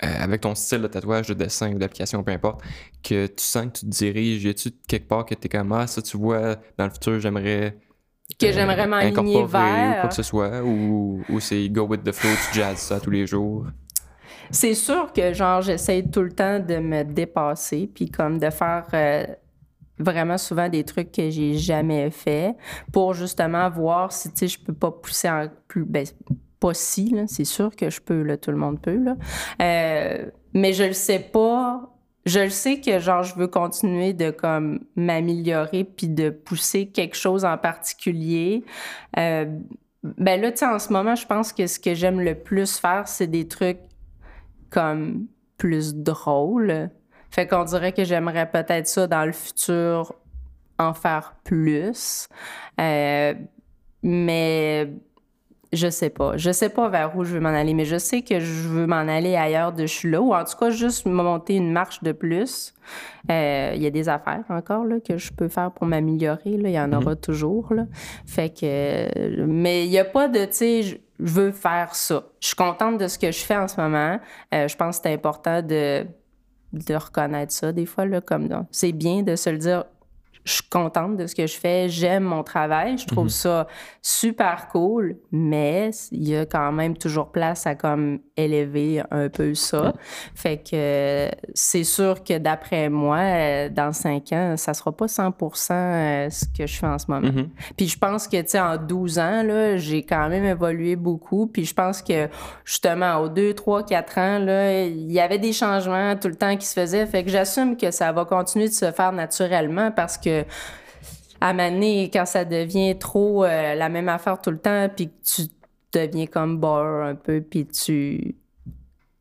avec ton style de tatouage, de dessin ou d'application, peu importe, que tu sens que tu te diriges, y a-tu quelque part que tu es comme, ah, ça, tu vois, dans le futur, j'aimerais. Que j'aimerais m'aligner vers. Ou quoi que ce soit, ou, ou c'est go with the flow, tu jazzes ça tous les jours? C'est sûr que, genre, j'essaie tout le temps de me dépasser, puis comme de faire. Euh, vraiment souvent des trucs que j'ai jamais fait pour justement voir si tu sais je peux pas pousser en plus ben, pas si c'est sûr que je peux là tout le monde peut là. Euh, mais je le sais pas. Je le sais que genre je veux continuer de comme m'améliorer puis de pousser quelque chose en particulier. Euh, ben là tu en ce moment je pense que ce que j'aime le plus faire c'est des trucs comme plus drôles. Fait qu'on dirait que j'aimerais peut-être ça dans le futur en faire plus. Euh, mais je sais pas. Je sais pas vers où je veux m'en aller, mais je sais que je veux m'en aller ailleurs de je suis là, ou en tout cas juste monter une marche de plus. Euh, il y a des affaires encore là, que je peux faire pour m'améliorer. Il y en mhm. aura toujours. Là. Fait que. Mais il n'y a pas de, tu sais, je veux faire ça. Je suis contente de ce que je fais en ce moment. Euh, je pense que c'est important de de reconnaître ça des fois, là, comme c'est bien de se le dire, je suis contente de ce que je fais, j'aime mon travail, je trouve mhm. ça super cool, mais il y a quand même toujours place à comme élever un peu ça. Fait que c'est sûr que d'après moi, euh, dans cinq ans, ça sera pas 100% euh, ce que je fais en ce moment. Mhm. Puis je pense que, tu sais, en 12 ans, là, j'ai quand même évolué beaucoup. Puis je pense que, justement, aux 2, 3, 4 ans, là, il y avait des changements tout le temps qui se faisaient. Fait que j'assume que ça va continuer de se faire naturellement parce que à maner quand ça devient trop euh, la même affaire tout le temps, puis que tu deviens comme bore un peu, puis tu,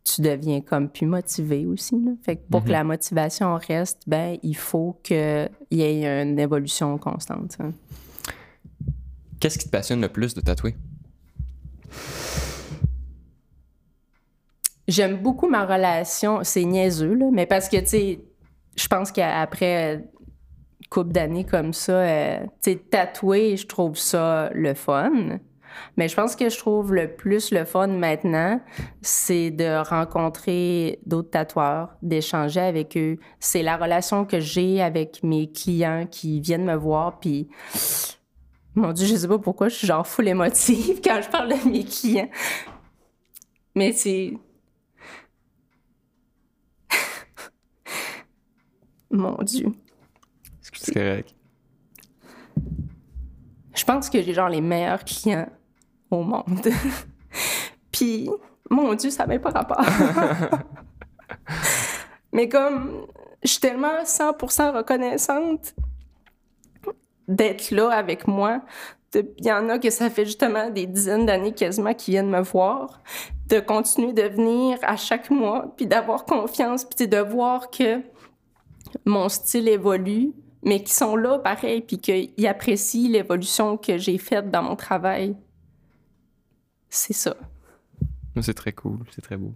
tu deviens comme plus motivé aussi. Fait que pour que mhm. la motivation reste, ben il faut qu'il y ait une évolution constante. Qu'est-ce qui te passionne le plus de tatouer? J'aime beaucoup ma relation. C'est niaiseux, là, mais parce que, tu sais, je pense qu'après couple d'années comme ça, euh, tu tatouer, je trouve ça le fun. Mais je pense que je trouve le plus le fun maintenant, c'est de rencontrer d'autres tatoueurs, d'échanger avec eux. C'est la relation que j'ai avec mes clients qui viennent me voir, puis mon Dieu, je sais pas pourquoi je suis genre full émotive quand je parle de mes clients. Mais c'est. Mon Dieu. C'est correct. Je pense que j'ai genre les meilleurs clients au monde. Puis, mon Dieu, ça n'avait pas rapport. Mais comme je suis tellement 100% reconnaissante d'être là avec moi. Il y en a que ça fait justement des dizaines d'années quasiment qui viennent me voir, de continuer de venir à chaque mois, puis d'avoir confiance, puis de voir que mon style évolue, mais qu'ils sont là pareil, puis qu'ils apprécient l'évolution que j'ai faite dans mon travail. C'est ça. C'est très cool, c'est très beau.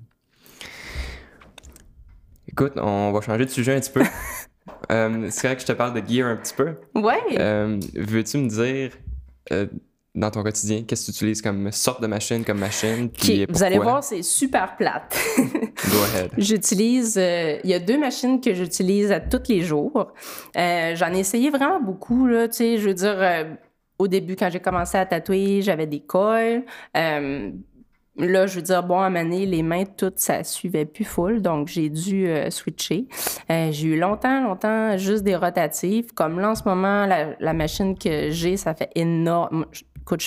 Écoute, on va changer de sujet un petit peu. Euh, c'est vrai que je te parle de gear un petit peu. Ouais. Euh, veux-tu me dire, euh, dans ton quotidien, qu'est-ce que tu utilises comme sorte de machine, comme machine? Puis Vous allez voir, c'est super plate. Go ahead. J'utilise, il y a deux machines que j'utilise à tous les jours. J'en ai essayé vraiment beaucoup, là, tu sais, je veux dire, au début, quand j'ai commencé à tatouer, j'avais des coils. Là, je veux dire, bon, à maner, les mains, toutes, ça suivait plus full, donc j'ai dû euh, switcher. Euh, j'ai eu longtemps, longtemps juste des rotatives. Comme là, en ce moment, la, la machine que j'ai, ça fait énorme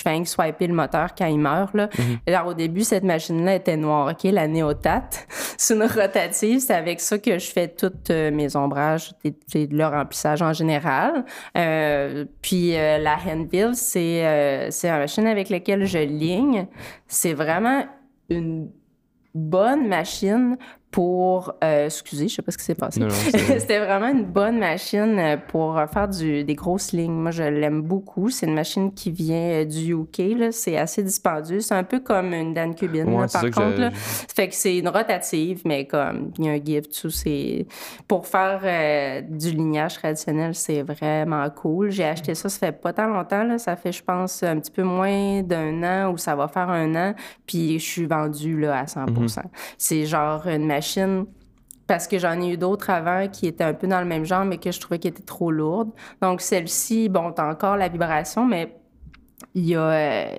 fais swiper le moteur quand il meurt. Là. Mhm. Alors, au début, cette machine-là était noire, OK? La Néotat. C'est une rotative. C'est avec ça que je fais tous euh, mes ombrages et le remplissage en général. Euh, puis euh, la Handbill, c'est c'est une machine avec laquelle je ligne. C'est vraiment une bonne machine pour. Euh, excusez, je sais pas ce qui s'est passé. C'était vraiment une bonne machine euh, pour faire du, des grosses lignes. Moi, je l'aime beaucoup. C'est une machine qui vient euh, du UK. C'est assez dispendieux. C'est un peu comme une Dan Cubine, par contre. Là. Fait que c'est une rotative, mais comme il y a un gift tout. C'est pour faire du lignage traditionnel, c'est vraiment cool. J'ai acheté ça, ça fait pas tant longtemps. Là. Ça fait, je pense, un petit peu moins d'un an ou ça va faire un an. Puis je suis vendue là, à 100 mm-hmm. C'est genre une machine parce que j'en ai eu d'autres avant qui étaient un peu dans le même genre, mais que je trouvais qu'elles étaient trop lourdes. Donc, celle-ci, bon, t'as encore la vibration, mais il y a...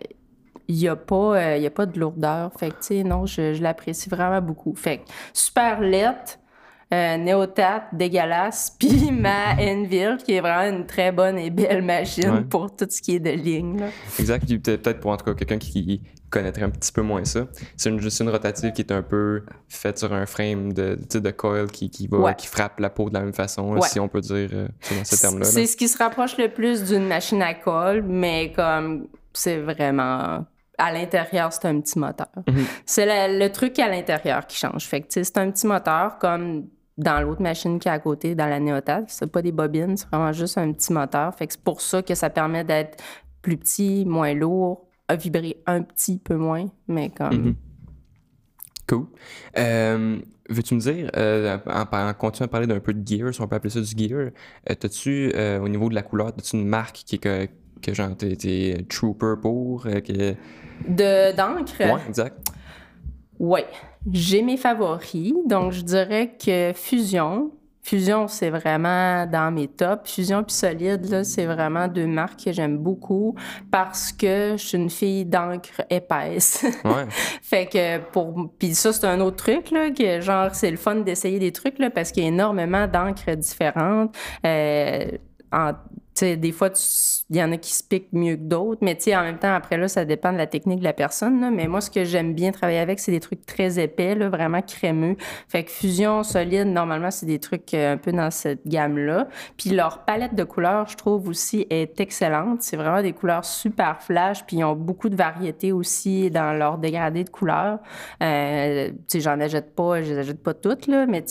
il n'y a, pas, euh, a pas de lourdeur. Fait que, tu sais, non, je, l'apprécie vraiment beaucoup. Fait que, super lettre, euh, Néotat, dégueulasse, puis ma Enville, qui est vraiment une très bonne et belle machine pour tout ce qui est de ligne. Exact. peut-être pour en tout cas quelqu'un qui, connaîtrait un petit peu moins ça. C'est une, juste une rotative qui est un peu faite sur un frame de, de coil qui, qui, va, qui frappe la peau de la même façon, si on peut dire euh, selon ce terme-là. C'est ce qui se rapproche le plus d'une machine à colle, mais comme c'est vraiment à l'intérieur, c'est un petit moteur. Mhm. C'est le, truc à l'intérieur qui change. Fait que c'est un petit moteur comme dans l'autre machine qui est à côté, dans la Néotat. C'est pas des bobines, c'est vraiment juste un petit moteur. Fait que c'est pour ça que ça permet d'être plus petit, moins lourd, a vibré un petit peu moins, mais comme. Mhm. Cool. Euh, veux-tu me dire, euh, en, continuant à parler d'un peu de gear, si on peut appeler ça du gear, euh, as-tu, au niveau de la couleur, as-tu une marque qui est que, que genre, t'es, trooper pour? Que... De, d'encre? Ouais, exact. Ouais. J'ai mes favoris, donc je dirais que Fusion, Fusion, c'est vraiment dans mes tops. Fusion puis Solide, là, c'est vraiment deux marques que j'aime beaucoup parce que je suis une fille d'encre épaisse. Ouais. fait que pour... Puis ça, c'est un autre truc, là, que genre, c'est le fun d'essayer des trucs, là, parce qu'il y a énormément d'encre différentes. Euh, en des fois, il y en a qui se piquent mieux que d'autres, mais en même temps, après là, ça dépend de la technique de la personne. Mais moi, ce que j'aime bien travailler avec, c'est des trucs très épais, là, vraiment crémeux. Fait que fusion, solide, normalement, c'est des trucs euh, un peu dans cette gamme-là. Puis leur palette de couleurs, je trouve aussi, est excellente. C'est vraiment des couleurs super flash, puis ils ont beaucoup de variété aussi dans leur dégradé de couleurs. Euh, j'en achète pas, je les achète pas toutes, là, mais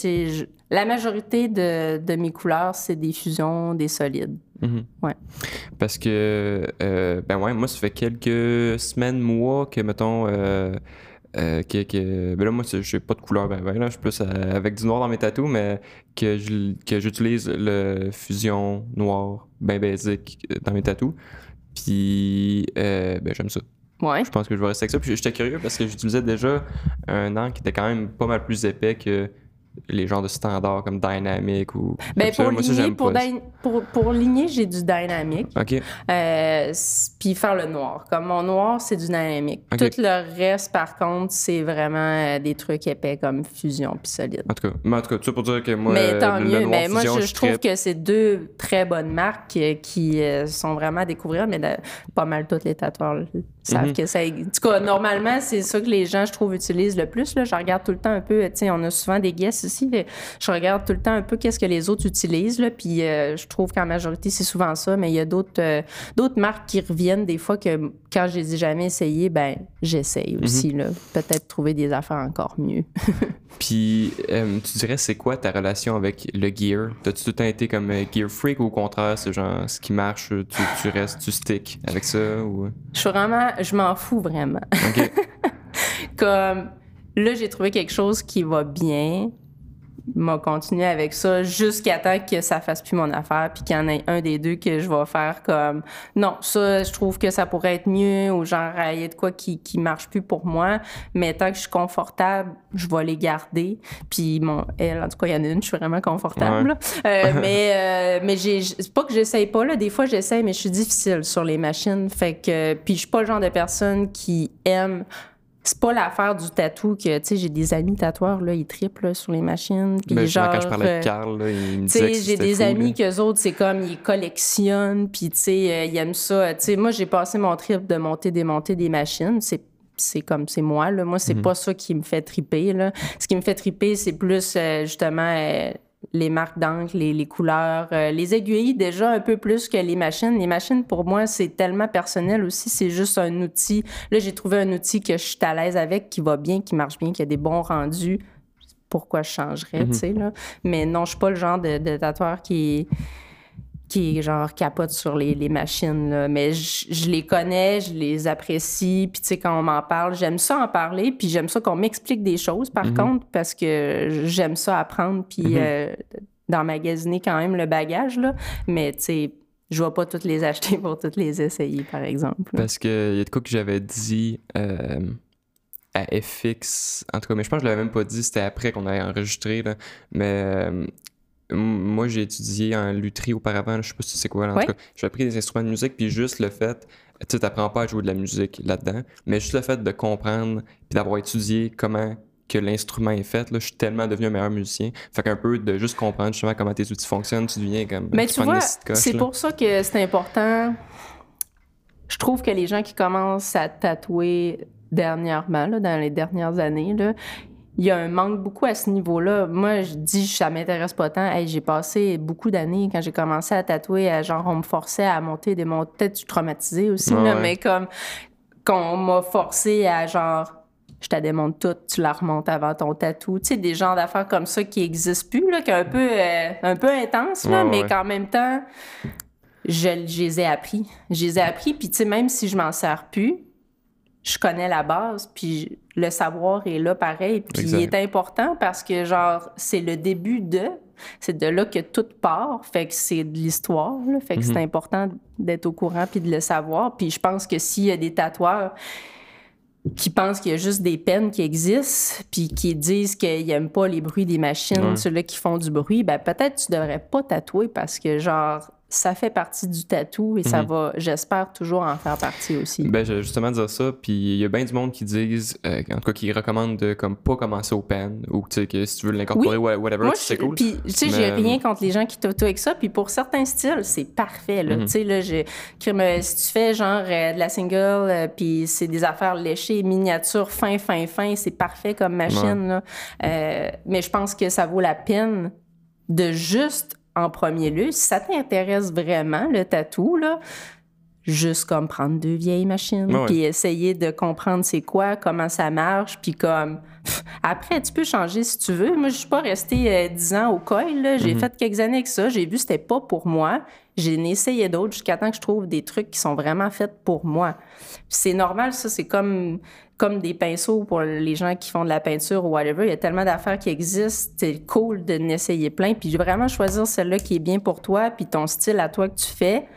la majorité de, de mes couleurs, c'est des fusions, des solides. Mhm. Ouais. Parce que, euh, ben ouais, moi, ça fait quelques semaines, mois que, mettons, euh, euh, que, ben là, moi, je pas de couleur, ben, ben là, je suis plus avec du noir dans mes tatous, mais que, j'utilise le fusion noir, ben basique dans mes tatous. Puis, ben, j'aime ça. Ouais. Je pense que je vais rester avec ça. Puis j'étais curieux parce que j'utilisais déjà un an qui était quand même pas mal plus épais que les genres de standards comme Dynamic ou. Ben, pour. Moi, ligner, pour, pour, pour ligner, j'ai du dynamique. Ok. Euh, puis faire le noir. Comme mon noir, c'est du dynamique. Ok. Tout le reste, par contre, c'est vraiment euh, des trucs épais comme fusion puis solide. En tout cas, mais en tout cas, ça pour dire que moi. mais tant le- le mieux. noir Mais moi, fusion, je, je trouve que c'est deux très bonnes marques euh, qui euh, sont vraiment à découvrir, mais de- pas mal tous les tatoueurs savent Mhm. que ça. En tout cas, normalement, c'est ça que les gens, je trouve, utilisent le plus. Là. Je regarde tout le temps un peu. Tu sais, on a souvent des guests Je regarde tout le temps un peu qu'est-ce que les autres utilisent. Là, puis euh, je trouve qu'en majorité, c'est souvent ça. Mais il y a d'autres euh, d'autres marques qui reviennent des fois que quand je les ai jamais essayées, ben j'essaye Mhm. aussi. là. Peut-être trouver des affaires encore mieux. Puis, euh, tu dirais, c'est quoi ta relation avec le gear? T'as-tu tout le temps été comme gear freak ou au contraire, c'est genre ce qui marche, tu, tu restes, tu stick avec ça? Ou... Je suis vraiment, je m'en fous vraiment. Comme là, j'ai trouvé quelque chose qui va bien. M'a continué avec ça jusqu'à temps que ça fasse plus mon affaire puis qu'il y en ait un des deux que je vais faire comme non ça je trouve que ça pourrait être mieux ou genre il y a de quoi qui qui marche plus pour moi mais tant que je suis confortable je vais les garder. Puis mon elle en tout cas il y en a une je suis vraiment confortable. Euh, mais euh, mais j'ai c'est pas que j'essaye pas là des fois j'essaye mais je suis difficile sur les machines. Fait que puis je suis pas le genre de personne qui aime c'est pas l'affaire du tatou que, tu sais, j'ai des amis tatoueurs, là, ils triplent là, sur les machines. Puis Ben, genre, quand je parlais euh, de Carl, là, il me tu sais, disait j'ai des fou, amis qu'eux autres, c'est comme, ils collectionnent, puis tu sais, euh, ils aiment ça. Tu sais, moi, j'ai passé mon trip de monter, démonter des machines. C'est c'est comme, c'est moi, là. Moi, Mhm. c'est pas ça qui me fait triper, là. Ce qui me fait triper, c'est plus, euh, justement, euh, les marques d'encre, les, les couleurs, euh, les aiguilles, déjà un peu plus que les machines. Les machines, pour moi, c'est tellement personnel aussi. C'est juste un outil. Là, j'ai trouvé un outil que je suis à l'aise avec, qui va bien, qui marche bien, qui a des bons rendus pourquoi je changerais, tu sais, là? Mais non, je suis pas le genre de, de tatoueur qui qui genre capote sur les, les machines, là. Mais je, je les connais, je les apprécie, puis tu sais, quand on m'en parle, j'aime ça en parler, puis j'aime ça qu'on m'explique des choses, par contre, parce que j'aime ça apprendre, puis euh, d'emmagasiner quand même le bagage, là. Mais tu sais, je vais pas toutes les acheter pour toutes les essayer, par exemple. là. Parce qu'il y a de quoi que j'avais dit euh, à FX. En tout cas, mais je pense que je l'avais même pas dit, c'était après qu'on avait enregistré. Là. Mais euh, moi, j'ai étudié en lutherie auparavant, je sais pas si tu sais quoi. en Ouais. tout cas, j'ai appris des instruments de musique, puis juste le fait, tu t'apprends pas à jouer de la musique là-dedans, mais juste le fait de comprendre, puis d'avoir étudié comment que l'instrument est fait, là, je suis tellement devenu un meilleur musicien. Fait qu'un peu de juste comprendre justement comment tes outils fonctionnent, tu deviens comme. Mais tu une vois, c'est pour ça que c'est important. Je trouve que les gens qui commencent à tatouer dernièrement, là, dans les dernières années, là, il y a un manque beaucoup à ce niveau-là. Moi, je dis, ça m'intéresse pas tant. Hey, j'ai passé beaucoup d'années quand j'ai commencé à tatouer, à, genre, on me forçait à monter des montes. Peut-être je suis traumatisée aussi, Ouais, là, ouais. mais comme qu'on m'a forcé à, genre, je te démonte toute, tu la remontes avant ton tatou. Tu sais, des genres d'affaires comme ça qui existent plus, là, qui est un peu, euh, un peu intense, là, Ouais, mais ouais. qu'en même temps, je, je les ai appris. Je les ai appris, puis tu sais, même si je m'en sers plus, je connais la base, puis le savoir est là pareil. Puis il est important parce que, genre, c'est le début de... C'est de là que tout part, fait que c'est de l'histoire, là. fait que c'est important d'être au courant puis de le savoir. Puis je pense que s'il y a des tatoueurs qui pensent qu'il y a juste des peines qui existent, puis qui disent qu'ils n'aiment pas les bruits des machines, Ouais. ceux-là qui font du bruit, ben peut-être tu devrais pas tatouer parce que, genre, ça fait partie du tatou et ça Mhm. va, j'espère, toujours en faire partie aussi. Ben, j'allais justement dire ça, puis il y a bien du monde qui disent, euh, en tout cas, qui recommandent de comme pas commencer au pen, ou tu sais, que si tu veux l'incorporer, Oui. ou whatever, c'est je- cool. Puis, tu sais, j'ai Mais- rien contre les gens qui tatouent avec ça. Puis pour certains styles, c'est parfait, là. Mhm. Tu sais, là, j'ai- euh, si tu fais genre euh, de la single, euh, puis c'est des affaires léchées, miniatures, fin, fin, fin, c'est parfait comme machine, là. Euh, mais je pense que ça vaut la peine de juste, en premier lieu, si ça t'intéresse vraiment, le tatou, là, juste comme prendre deux vieilles machines, Ouais, puis essayer de comprendre c'est quoi, comment ça marche, puis comme... Après, tu peux changer si tu veux. Moi, je suis pas restée euh, 10 ans au coil, là. J'ai Mhm. fait quelques années avec ça. J'ai vu que c'était pas pour moi. J'ai essayé d'autres jusqu'à temps que je trouve des trucs qui sont vraiment faits pour moi. C'est normal, ça. C'est comme, comme des pinceaux pour les gens qui font de la peinture ou whatever. Il y a tellement d'affaires qui existent. C'est cool de n'essayer plein. Puis vraiment choisir celle-là qui est bien pour toi, puis ton style à toi que tu fais.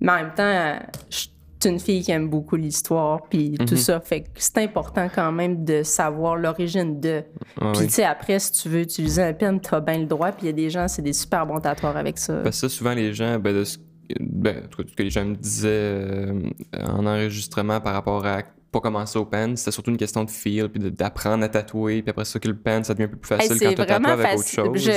Mais en même temps, je- es une fille qui aime beaucoup l'histoire, puis tout Mhm. ça. Fait que c'est important quand même de savoir l'origine de. Puis oui. tu sais, après, si tu veux utiliser un pen, t'as bien le droit, puis il y a des gens, c'est des super bons tatoueurs avec ça. Parce que ça, souvent, les gens, ben, de ce, ben, en tout cas, ce que les gens me disaient euh, en enregistrement par rapport à pas commencer au pen, c'était surtout une question de feel, puis de- d'apprendre à tatouer, puis après ça, que le pen, ça devient un peu plus facile quand tu tatoues avec autre chose. Je-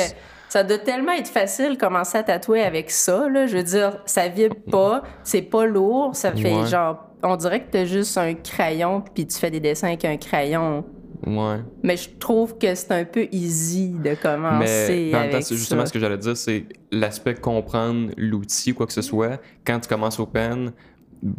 ça doit tellement être facile commencer à tatouer avec ça. Là. Je veux dire, ça vibre pas, c'est pas lourd, ça fait Ouais. genre. On dirait que t'as juste un crayon puis tu fais des dessins avec un crayon. Ouais. Mais je trouve que c'est un peu easy de commencer Mais en même temps, avec c'est justement ça. ce que j'allais dire, c'est l'aspect comprendre l'outil ou quoi que ce soit. Quand tu commences au pen,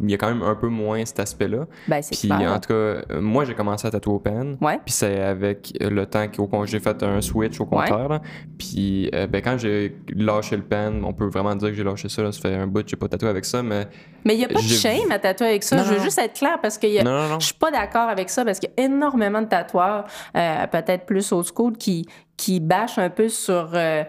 il y a quand même un peu moins cet aspect-là. Ben, c'est Puis clair. en tout cas, euh, moi j'ai commencé à tatouer au pen. Ouais. Puis c'est avec euh, le temps qu'au con- j'ai fait un switch au compteur. là. Puis euh, ben, quand j'ai lâché le pen, on peut vraiment dire que j'ai lâché ça. là. Ça fait un bout que j'ai pas tatoué avec ça, mais Mais il n'y a pas de shame à tatouer avec ça. Non, je veux non. juste être clair parce que a- je suis pas d'accord avec ça parce qu'il y a énormément de tatoueurs, euh, peut-être plus old school, qui, qui bâchent un peu sur euh,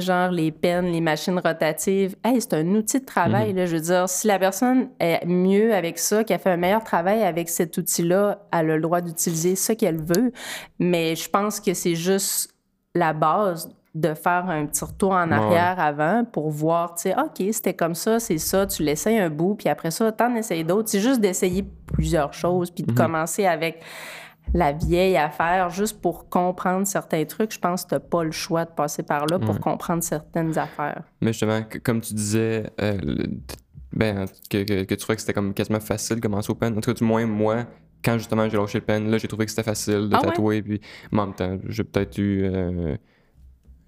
genre les pennes, les machines rotatives. Hey, c'est un outil de travail. Mhm. là. Je veux dire, si la personne est mieux avec ça, qu'elle fait un meilleur travail avec cet outil-là, elle a le droit d'utiliser ce qu'elle veut. Mais je pense que c'est juste la base de faire un petit retour en Ouais. arrière avant pour voir, tu sais, OK, c'était comme ça, c'est ça, tu l'essayes un bout, puis après ça, t'en essayes d'autres. C'est juste d'essayer plusieurs choses, puis de Mhm. commencer avec la vieille affaire juste pour comprendre certains trucs. Je pense que t'as pas le choix de passer par là pour Ouais. comprendre certaines affaires. Mais justement, que- comme tu disais, euh, ben, que, que, que tu trouvais que c'était comme quasiment facile de commencer au pen. En tout cas, du moins, moi, quand justement j'ai lâché le pen, là, j'ai trouvé que c'était facile de Ah ouais? tatouer. Puis, mais en même temps, j'ai peut-être eu euh,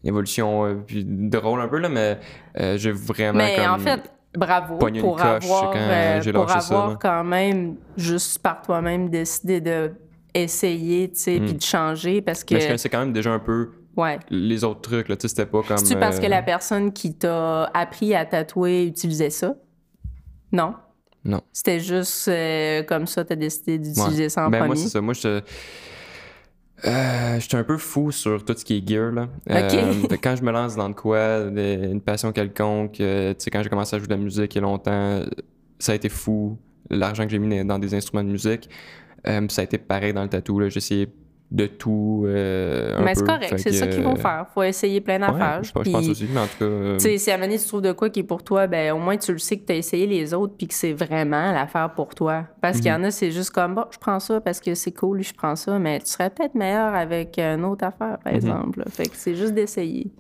une évolution euh, puis drôle un peu, là, mais euh, j'ai vraiment. Mais comme- en fait, bravo pour avoir, quand euh, pour ça, avoir là. quand même, juste par toi-même, décidé de essayer, tu sais, Mm. puis de changer parce que... Mais je connaissais quand même déjà un peu Ouais. les autres trucs, là. Tu sais, c'était pas comme. C'est-tu parce que euh, la personne qui t'a appris à tatouer utilisait ça? Non? Non. C'était juste euh, comme ça, t'as décidé d'utiliser ça en ben, premier? moi, c'est ça. Moi, je. Euh, j'étais un peu fou sur tout ce qui est gear. Là. Ok. Euh, quand je me lance dans de quoi, une passion quelconque, euh, tu sais, quand j'ai commencé à jouer de la musique il y a longtemps, ça a été fou. L'argent que j'ai mis dans des instruments de musique, euh, ça a été pareil dans le tatou. J'ai essayé de tout. euh, un Mais c'est correct, c'est ça qu'il faut euh, faire. faut essayer plein Ouais, d'affaires. je, pense- je pense puis- aussi, mais en tout cas. Tu sais, si à un moment donné, tu trouves de quoi qui est pour toi, ben au moins tu le sais que tu as essayé les autres puis que c'est vraiment l'affaire pour toi. Parce qu'il y Mhm. en a, c'est juste comme, bon, je prends ça parce que c'est cool, je prends ça, mais tu serais peut-être meilleur avec une autre affaire, par Mhm. exemple. Fait que c'est juste d'essayer.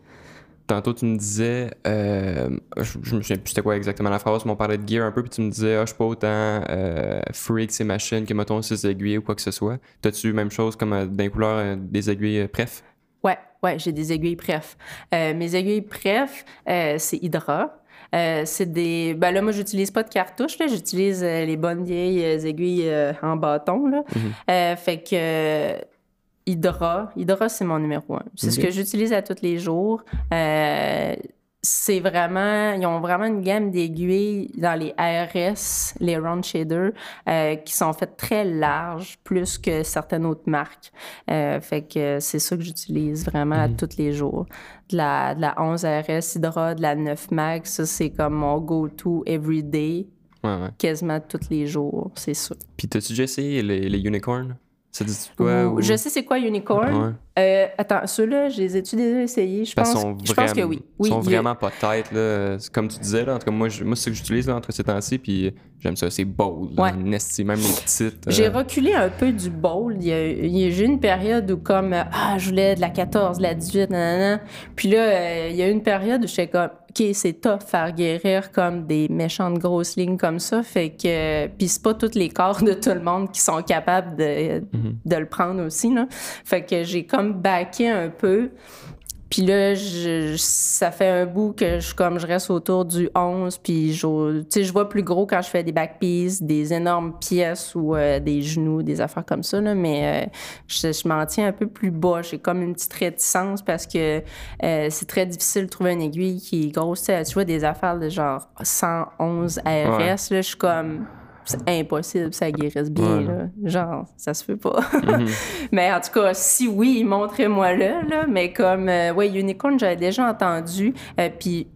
Tantôt, tu me disais, euh, je, je me souviens plus c'était quoi exactement la phrase, mais on parlait de gear un peu, puis tu me disais, ah, je suis pas autant euh, freak ces machines que, mettons, ces aiguilles ou quoi que ce soit. T'as-tu même chose comme euh, d'un couleur euh, des aiguilles euh, pref? Ouais, ouais, j'ai des aiguilles pref. Mes aiguilles pref, c'est Hydra. Euh, c'est des. Ben là, moi, j'utilise pas de cartouches, là. J'utilise euh, les bonnes vieilles aiguilles euh, en bâton, là. Mhm. Euh, fait que. Hydra, Hydra, c'est mon numéro un. C'est ce que j'utilise à tous les jours. Euh, c'est vraiment, ils ont vraiment une gamme d'aiguilles dans les ARS, les round shader, euh, qui sont faites très larges, plus que certaines autres marques. Euh, fait que c'est ça que j'utilise vraiment à Mhm. tous les jours. De la, de la 11 ARS Hydra, de la 9 Max, ça c'est comme mon go-to everyday, Ouais, ouais. quasiment tous les jours, c'est ça. Puis t'as-tu déjà essayé les, les unicorns? Ça dit quoi? Ou- ou- Je sais c'est quoi Unicorn. Euh, attends, ceux-là, je les ai-tu déjà essayés? Je Parce pense, sont je pense que oui. Oui, sont il y a- vraiment pas têtes, là. Comme tu disais, là. En tout cas, moi, je- moi c'est ce que j'utilise, entre ces temps-ci, puis j'aime ça. C'est bold. Ouais. Nasty, même les petites. euh, J'ai reculé un peu du bowl. Il y a, il y a- j'ai eu une période où comme euh, ah je voulais de la 14, de la 18, nanana. Puis là euh, il y a eu une période où j'étais comme ok c'est tough faire guérir comme des méchantes grosses lignes comme ça. Fait que puis c'est pas tous les corps de tout le monde qui sont capables de, Mhm. de le prendre aussi là. Fait que j'ai comme backé un peu. Puis là, je, ça fait un bout que je, comme je reste autour du 11, puis je, vois plus gros quand je fais des back pieces, des énormes pièces ou euh, des genoux, des affaires comme ça, là, mais euh, je, je m'en tiens un peu plus bas. J'ai comme une petite réticence parce que euh, c'est très difficile de trouver une aiguille qui est grosse. Tu vois, des affaires de genre 111 ARS, là, je suis comme... C'est impossible, ça guérisse bien, là. Genre, ça se fait pas. Mhm. Mais en tout cas, si oui, montrez-moi le, là. Mais comme, euh, ouais, Unicorn, j'avais déjà entendu. euh, puis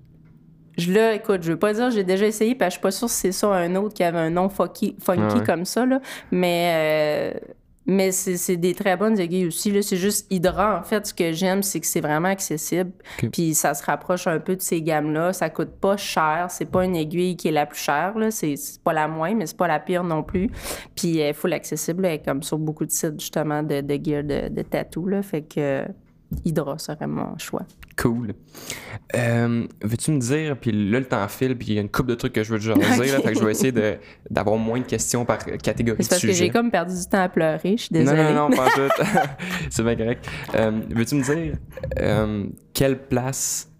je là, écoute, je veux pas dire j'ai déjà essayé parce que je suis pas sûre si c'est ça un autre qui avait un nom funky, funky Ouais. comme ça, là. Mais, euh, mais c'est c'est des très bonnes aiguilles aussi. là. C'est juste Hydra, en fait, ce que j'aime, c'est que c'est vraiment accessible. Ok. Puis ça se rapproche un peu de ces gammes-là. Ça coûte pas cher. C'est pas une aiguille qui est la plus chère. là. C'est pas la moins, mais c'est pas la pire non plus. Puis il faut l'accessible, là, comme sur beaucoup de sites, justement, de, de gear de, de tattoo. Là. Fait que Hydra serait mon choix. Cool. Euh, Veux-tu me dire, puis là, le temps file, puis il y a une couple de trucs que je veux te jaser, là, Ok. fait que je vais essayer d'avoir moins de questions par catégorie C'est de parce que sujet. j'ai comme perdu du temps à pleurer. Je suis Non, désolée. non, non, pas en tout. C'est bien correct. Euh, Veux-tu me dire euh, quelle place,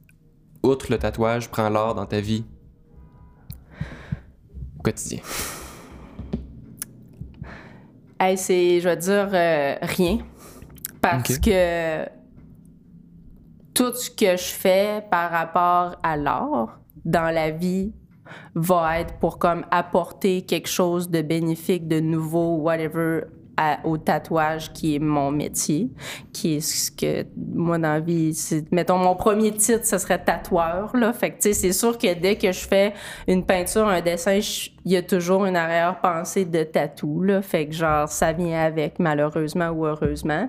outre le tatouage, prend l'art dans ta vie? Au quotidien? Hey, c'est, je vais dire, rien. Parce que tout ce que je fais par rapport à l'art dans la vie va être pour comme apporter quelque chose de bénéfique, de nouveau, whatever, au tatouage qui est mon métier, qui est ce que moi dans la vie, mettons, mon premier titre, ce serait tatoueur, là. Fait que, tu sais, c'est sûr que dès que je fais une peinture, un dessin, il y a toujours une arrière-pensée de tatou, là. Fait que, genre, ça vient avec, malheureusement ou heureusement.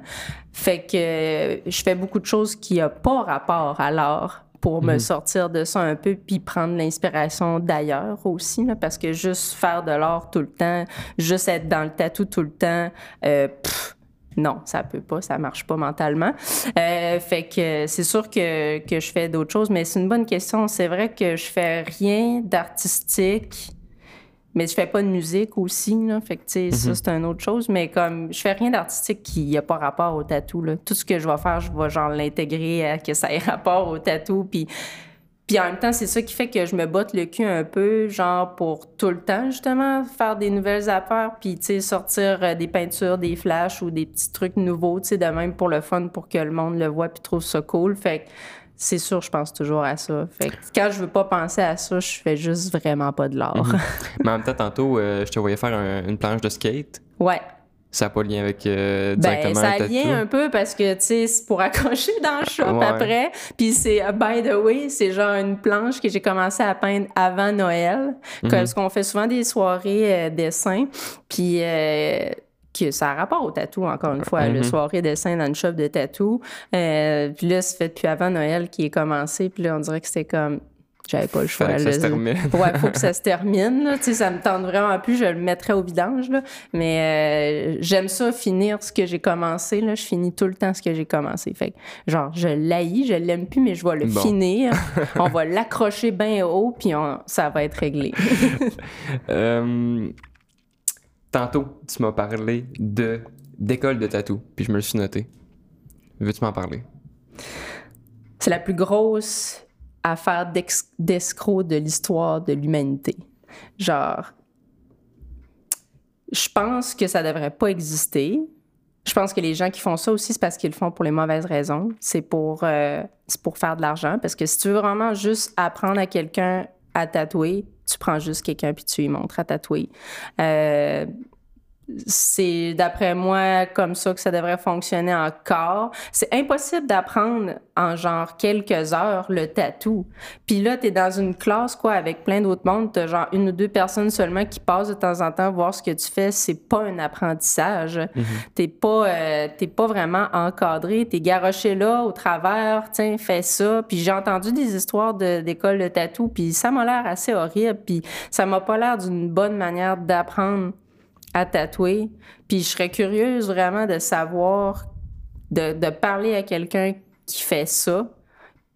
Fait que je fais beaucoup de choses qui n'ont pas rapport à l'art pour me sortir de ça un peu puis prendre l'inspiration d'ailleurs aussi là, parce que juste faire de l'art tout le temps juste être dans le tatou tout le temps euh, pff, non, ça peut pas, ça marche pas mentalement. Euh, fait que c'est sûr que, que je fais d'autres choses, mais c'est une bonne question. C'est vrai que je fais rien d'artistique, mais je fais pas de musique aussi, là. Fait que, tu sais, ça, c'est une autre chose. Mais comme, je fais rien d'artistique qui a pas rapport au tatou, là. Tout ce que je vais faire, je vais, genre, l'intégrer à que ça ait rapport au tatou. Puis, puis en même temps, c'est ça qui fait que je me botte le cul un peu, genre, pour tout le temps, justement, faire des nouvelles affaires. Puis, tu sais, sortir euh, des peintures, des flashs ou des petits trucs nouveaux, tu sais, de même pour le fun, pour que le monde le voit puis trouve ça cool. Fait que, c'est sûr, je pense toujours à ça. Fait que quand je veux pas penser à ça, je fais juste vraiment pas de l'art. Mais en même temps, tantôt, euh, je te voyais faire un- une planche de skate. ouais. Ça n'a pas de lien avec euh, Ben, directement ça un a lien un peu parce que, tu sais, c'est pour accrocher dans le shop Ouais. après. Puis c'est, uh, by the way, c'est genre une planche que j'ai commencé à peindre avant Noël. Mhm. Parce qu'on fait souvent des soirées euh, dessin. Puis euh, que ça a rapport au tatou, encore une fois, le Mhm. soirée dessin dans une shop de tatou. Euh, puis là, c'est fait depuis avant Noël qui est commencé. Puis là, on dirait que c'était comme... J'avais pas le choix. Fallait que ça se termine. Ouais, faut que ça se termine. Là. Tu sais, ça me tente vraiment plus, je le mettrais au vidange. Là. Mais euh, j'aime ça finir ce que j'ai commencé. Là. Je finis tout le temps ce que j'ai commencé. Fait que, genre, je l'haïs, je l'aime plus, mais je vais le Bon. finir. on va l'accrocher bien haut, puis on- ça va être réglé. Euh, tantôt, tu m'as parlé d'école de tatou, puis je me suis noté. Veux-tu m'en parler? C'est la plus grosse affaire d'escroc de l'histoire de l'humanité. Genre, je pense que ça devrait pas exister. Je pense que les gens qui font ça aussi, c'est parce qu'ils le font pour les mauvaises raisons. C'est pour, euh, c'est pour faire de l'argent. Parce que si tu veux vraiment juste apprendre à quelqu'un à tatouer, tu prends juste quelqu'un puis tu lui montres à tatouer. Euh, c'est d'après moi comme ça que ça devrait fonctionner encore. C'est impossible d'apprendre en genre quelques heures le tatou. Puis là, t'es dans une classe quoi avec plein d'autres mondes, t'as genre une ou deux personnes seulement qui passent de temps en temps voir ce que tu fais. C'est pas un apprentissage. T'es pas euh, t'es pas vraiment encadré. T'es garoché là au travers. Tiens, fais ça. Puis j'ai entendu des histoires de- d'écoles de, tatou. Puis ça m'a l'air assez horrible. Puis ça m'a pas l'air d'une bonne manière d'apprendre à tatouer. Puis je serais curieuse vraiment de savoir, de, de parler à quelqu'un qui fait ça,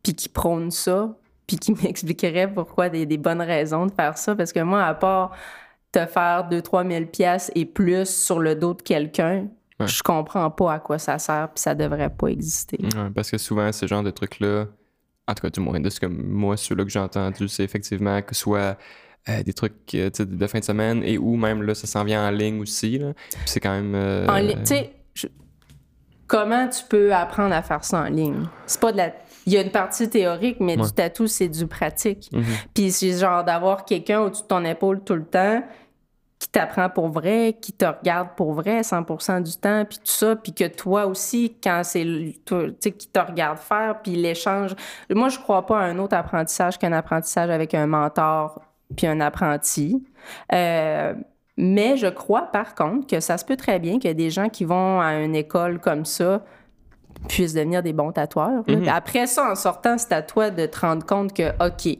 puis qui prône ça, puis qui m'expliquerait pourquoi des, des bonnes raisons de faire ça. Parce que moi, à part te faire 2-3 000 piastres et plus sur le dos de quelqu'un, Ouais. je comprends pas à quoi ça sert, puis ça devrait pas exister. Ouais, parce que souvent, ce genre de trucs-là, en tout cas, du moins, de ce que moi, ceux-là que j'ai entendus, c'est effectivement que ce soit euh, des trucs euh, de fin de semaine et ou même là, ça s'en vient en ligne aussi. c'est quand même. euh, En li- Tu sais, je- comment tu peux apprendre à faire ça en ligne? C'est pas de la. Il y a une partie théorique, mais Ouais. du tatou, c'est du pratique. mhm. Puis c'est genre d'avoir quelqu'un au-dessus de ton épaule tout le temps qui t'apprend pour vrai, qui te regarde pour vrai 100% du temps, puis tout ça, puis que toi aussi, quand c'est, tu sais, qui te regarde faire, puis l'échange. Moi, je crois pas à un autre apprentissage qu'un apprentissage avec un mentor puis un apprenti. Euh, mais je crois, par contre, que ça se peut très bien que des gens qui vont à une école comme ça puissent devenir des bons tatoueurs. Mm-hmm. Après ça, en sortant, c'est à toi de te rendre compte que, OK,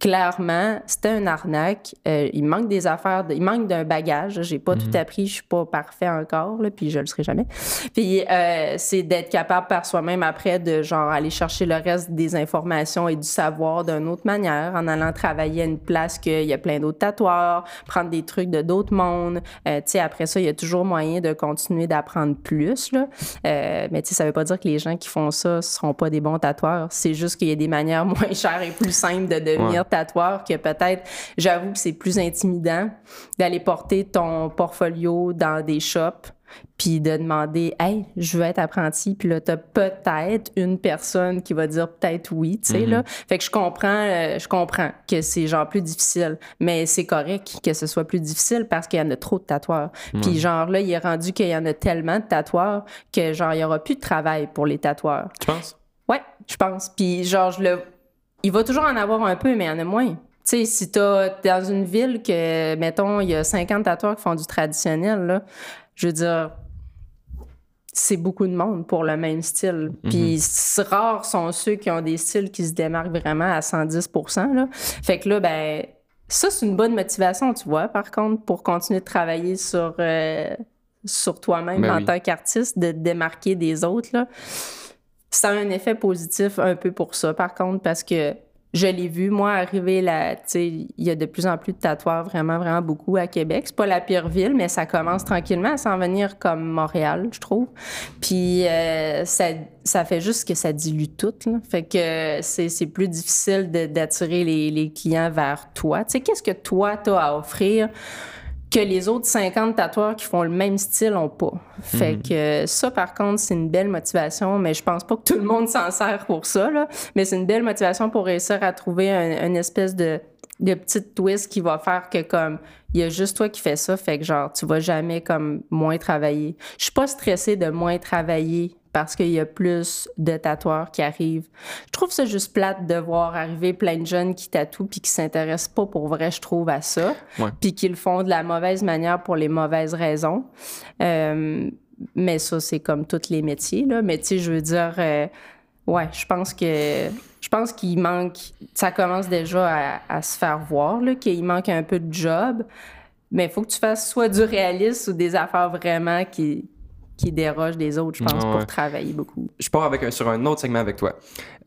clairement, c'était un arnaque. Euh, il manque des affaires, il manque d'un bagage. J'ai pas tout mhm. appris, je suis pas parfait encore, là, puis je le serai jamais. Puis euh, c'est d'être capable par soi-même après de genre aller chercher le reste des informations et du savoir d'une autre manière, en allant travailler à une place qu'il y a plein d'autres tatoueurs, prendre des trucs de d'autres mondes. Euh, tu sais, après ça, il y a toujours moyen de continuer d'apprendre plus. Là. mais tu sais, ça veut pas dire que les gens qui font ça seront pas des bons tatoueurs. C'est juste qu'il y a des manières moins chères et plus simples de devenir que peut-être, j'avoue que c'est plus intimidant d'aller porter ton portfolio dans des shops puis de demander Hey, je veux être apprenti, puis là, t'as peut-être une personne qui va dire peut-être oui, tu sais, là. Mm-hmm. Fait que je comprends, euh, je comprends que c'est genre plus difficile, mais c'est correct que ce soit plus difficile parce qu'il y en a trop de tatoueurs. Puis genre là, il est rendu qu'il y en a tellement de tatoueurs que genre, il y aura plus de travail pour les tatoueurs. Tu penses? Ouais, je pense. Puis genre, je le il va toujours en avoir un peu, mais il y en a moins. Tu sais, si t'as dans une ville que, mettons, il y a 50 tatoueurs qui font du traditionnel, là, je veux dire, c'est beaucoup de monde pour le même style. Mhm. Puis rares sont ceux qui ont des styles qui se démarquent vraiment à 110 là. Fait que là, ben, ça, c'est une bonne motivation, tu vois, par contre, pour continuer de travailler sur, euh, sur toi-même ben en tant qu'artiste, de te démarquer des autres, là ça a un effet positif un peu pour ça, par contre, parce que je l'ai vu, moi, arriver là, tu sais, il y a de plus en plus de tatoueurs, vraiment, vraiment beaucoup à Québec. C'est pas la pire ville, mais ça commence tranquillement à s'en venir comme Montréal, je trouve. Puis euh, ça, ça fait juste que ça dilue tout. Fait que c'est plus difficile d'attirer les, les clients vers toi. Tu sais, qu'est-ce que toi, t'as à offrir? Que les autres 50 tatoueurs qui font le même style ont pas. Fait mhm. que ça, par contre, c'est une belle motivation, mais je pense pas que tout le monde s'en sert pour ça, là. Mais c'est une belle motivation pour réussir à trouver un, une espèce de, de petite twist qui va faire que, comme, il y a juste toi qui fais ça, fait que, genre, tu vas jamais, comme, moins travailler. Je suis pas stressée de moins travailler parce qu'il y a plus de tatoueurs qui arrivent. Je trouve ça juste plate de voir arriver plein de jeunes qui tatouent puis qui s'intéressent pas pour vrai, je trouve, à ça, puis qui le font de la mauvaise manière pour les mauvaises raisons. Euh, mais ça, c'est comme tous les métiers, là. Mais tu sais, je veux dire, euh, ouais, je pense que je pense qu'il manque, ça commence déjà à, à se faire voir, là, qu'il manque un peu de job. Mais il faut que tu fasses soit du réalisme ou des affaires vraiment qui, qui déroge des autres, je pense, pour travailler beaucoup. Je pars avec un, sur un autre segment avec toi.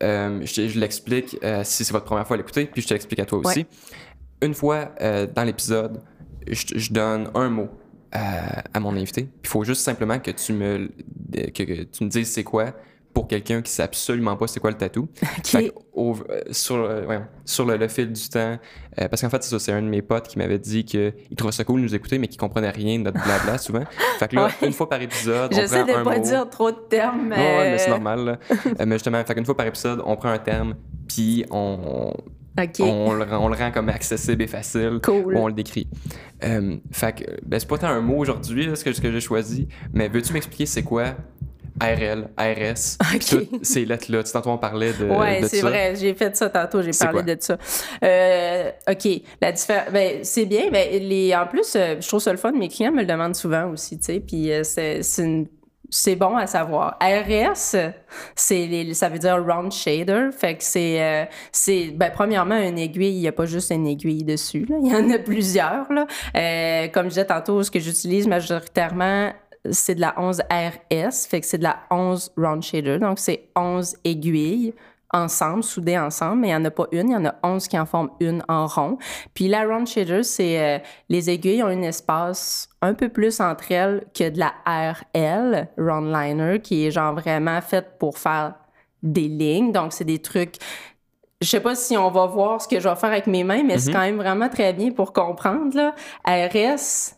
Euh, je, l'explique euh, si c'est votre première fois à l'écouter, puis je te l'explique à toi aussi. Une fois euh, dans l'épisode, je, donne un mot à, mon invité. Il faut juste simplement que tu me, que tu me dises c'est quoi, pour quelqu'un qui sait absolument pas c'est quoi le tatou. Euh, sur, euh, sur le, fil du temps, euh, parce qu'en fait, c'est un de mes potes qui m'avait dit qu'il trouvait ça cool de nous écouter, mais qu'il comprenait rien de notre blabla souvent. Fait que là, une fois par épisode, on J'essaie de pas dire trop de termes, mais... mais c'est normal. mais justement, fait qu'une fois par épisode, on prend un terme, puis on... On, le, on, le, rend comme accessible et facile. Cool. On le décrit. fait que, ben, c'est pas tant un mot aujourd'hui, ce que, ce que j'ai choisi, mais veux-tu m'expliquer c'est quoi ARL, ARS, okay. ces lettres-là. Tu tantôt on parlait de. Oui, c'est vrai. J'ai fait ça tantôt. J'ai parlé de ça. Euh, OK. La différence. Ben, c'est bien. Ben, les... En plus, euh, je trouve ça le fun. Mes clients me le demandent souvent aussi. Tu sais. Puis euh, c'est une c'est bon à savoir. RS, c'est ça veut dire round shader. Fait que c'est, c'est ben, premièrement, une aiguille, il n'y a pas juste une aiguille dessus. Là. Il y en a plusieurs. Là. comme je disais tantôt, ce que j'utilise majoritairement, c'est de la 11 RS, fait que c'est de la 11 round shader. Donc, c'est 11 aiguilles ensemble, soudées ensemble, mais il n'y en a pas une, il y en a 11 qui en forment une en rond. Puis la round shader, c'est euh, les aiguilles ont un espace un peu plus entre elles que de la RL, round liner, qui est genre vraiment faite pour faire des lignes. Donc, c'est des trucs je sais pas si on va voir ce que je vais faire avec mes mains, mais c'est mm-hmm. quand même vraiment très bien pour comprendre. Là. RS,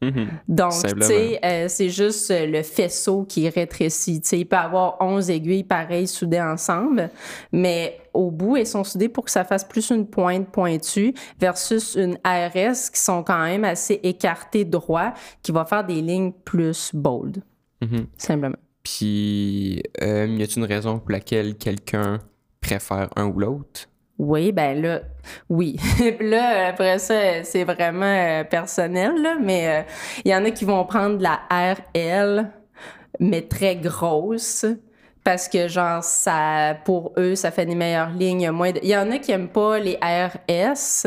Mhm. Donc, tu sais, euh, c'est juste euh, le faisceau qui rétrécit. Tu sais, il peut avoir 11 aiguilles pareilles soudées ensemble, mais au bout, elles sont soudées pour que ça fasse plus une pointe pointue versus une ARS qui sont quand même assez écartées droit, qui va faire des lignes plus bold, Mhm. simplement. Puis, euh, y a-t-il une raison pour laquelle quelqu'un préfère un ou l'autre? Oui, ben là, oui. Là, après ça, c'est vraiment euh, personnel, là, mais euh, il y en a qui vont prendre la RL, mais très grosse, parce que, genre, ça, pour eux, ça fait des meilleures lignes. Il il y en a qui aiment pas les RS,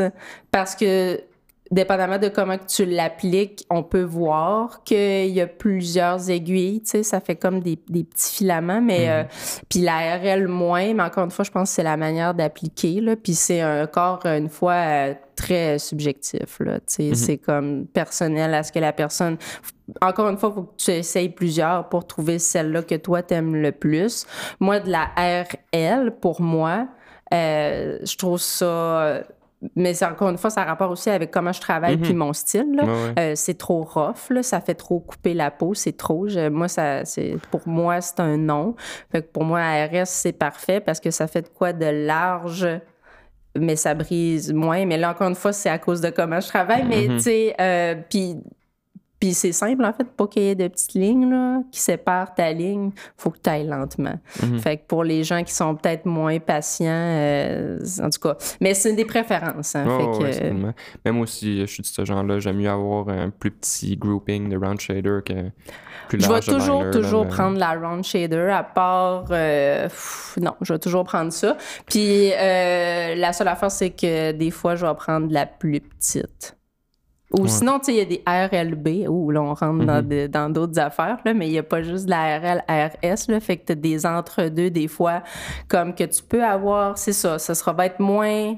parce que, dépendamment de comment que tu l'appliques, on peut voir qu'il y a plusieurs aiguilles, tu sais, ça fait comme des, des petits filaments, mais euh, puis la RL moins, mais encore une fois, je pense que c'est la manière d'appliquer, là, puis c'est encore une fois euh, très subjectif, là, tu sais, c'est comme personnel à ce que la personne... Encore une fois, il faut que tu essayes plusieurs pour trouver celle-là que toi t'aimes le plus. Moi, de la RL, pour moi, euh, je trouve ça... Mais encore une fois, ça a rapport aussi avec comment je travaille puis mon style. là. Ouais, ouais. Euh, c'est trop rough, là, ça fait trop couper la peau, c'est trop. Je- moi, ça, c'est, pour moi, c'est un non. Fait que pour moi, ARS, c'est parfait parce que ça fait de quoi de large, mais ça brise moins. Mais là, encore une fois, c'est à cause de comment je travaille. Mais tu sais, euh, puis. Puis c'est simple, en fait, pas qu'il y ait de petites lignes là, qui séparent ta ligne, faut que tu ailles lentement. Fait que pour les gens qui sont peut-être moins patients, euh, en tout cas, mais c'est des préférences. Hein, Ouais, fait que, ouais. Même moi aussi, je suis de ce genre-là. J'aime mieux avoir un plus petit grouping de round shader que plus Je vais large toujours, là, toujours mais- prendre la round shader, à part. euh, pff, non, je vais toujours prendre ça. Puis euh, la seule affaire, c'est que des fois, je vais prendre la plus petite. Ou sinon, tu sais, il y a des RLB, où là, on rentre Mm-hmm. dans d'autres affaires, là, mais il n'y a pas juste de la RL, RS, là, fait que tu as des entre-deux, des fois, comme que tu peux avoir, c'est ça, ça sera va être moins.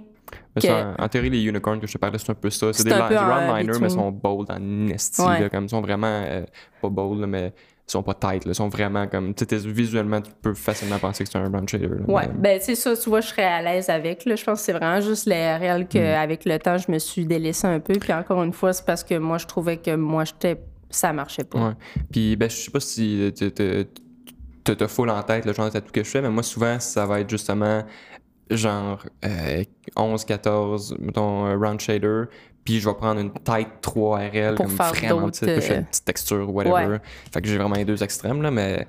Que- ça, en théorie, les unicorns que je te parlais, c'est un peu ça. C'est des, des en round liners, mais between. sont bold en esti. Ouais. comme ils sont vraiment euh, pas bold, mais ils sont pas tight. Là, ils sont vraiment comme. Tu visuellement, tu peux facilement penser que c'est un round shader. là, Ouais, mais- ben c'est ça, tu vois, je serais à l'aise avec. Là. Je pense que c'est vraiment juste les RL Mm. qu'avec le temps, je me suis délaissée un peu. Puis encore une fois, c'est parce que moi, je trouvais que moi, j'étais ça marchait pas. Ouais. Puis, ben, je sais pas si tu t'as full en tête le genre de tatou que je fais, mais moi, souvent, ça va être justement genre euh, 11, 14, mettons, euh, round shader. Puis, je vais prendre une tight 3 RL Pour comme faire vraiment petite, puis je fais euh, une petite texture, whatever. Ouais. Fait que j'ai vraiment les deux extrêmes, là, mais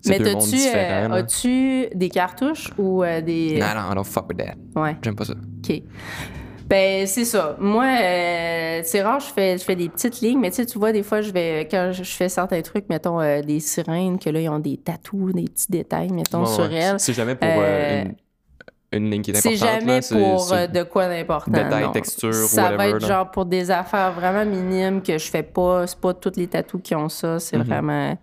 c'est Mais deux mondes t'as-tu, différents. euh, là. as-tu des cartouches ou euh, des. Non, non, I don't fuck with that. Ouais, J'aime pas ça. OK. Ben, c'est ça. Moi, euh, c'est rare, je fais, je fais des petites lignes, mais tu sais, tu vois, des fois, je vais, quand je fais certains trucs, mettons, euh, des sirènes, que là, ils ont des tatous, des petits détails, mettons, sur ouais. elles. C'est jamais pour euh, Euh, une, une ligne qui est C'est jamais là, pour euh, de quoi d'important. détail, non. texture, Ça va être là. genre pour des affaires vraiment minimes que je fais pas. C'est pas tous les tatous qui ont ça. C'est Mhm. vraiment.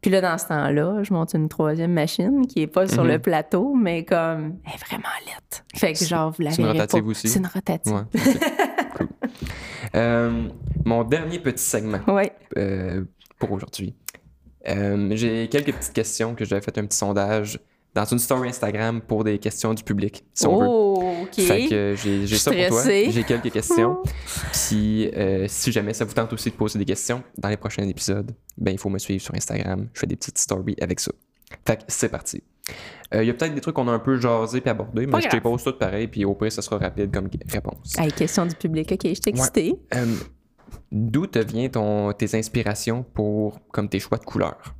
Puis là, dans ce temps-là, je monte une troisième machine qui est pas sur Mhm. le plateau, mais comme elle est vraiment laite. Fait que genre, vous la c'est une rotative pas. aussi? C'est une rotative. Ouais. Cool. Euh, mon dernier petit segment Ouais. euh, pour aujourd'hui. Euh, j'ai quelques petites questions que j'avais fait un petit sondage dans une story Instagram pour des questions du public, si on veut. oh, OK. Fait que j'ai j'ai ça pour toi. J'ai quelques questions. Puis euh, si jamais ça vous tente aussi de poser des questions dans les prochains épisodes, ben il faut me suivre sur Instagram. Je fais des petites stories avec ça. Fait que c'est parti. Euh, Il y a peut-être des trucs qu'on a un peu jasé puis abordé, mais je te pose toutes pareil, puis au pire, ça sera rapide comme réponse. Hey, question du public. OK, je suis excitée. Euh, D'où te vient ton, tes inspirations pour comme tes choix de couleurs?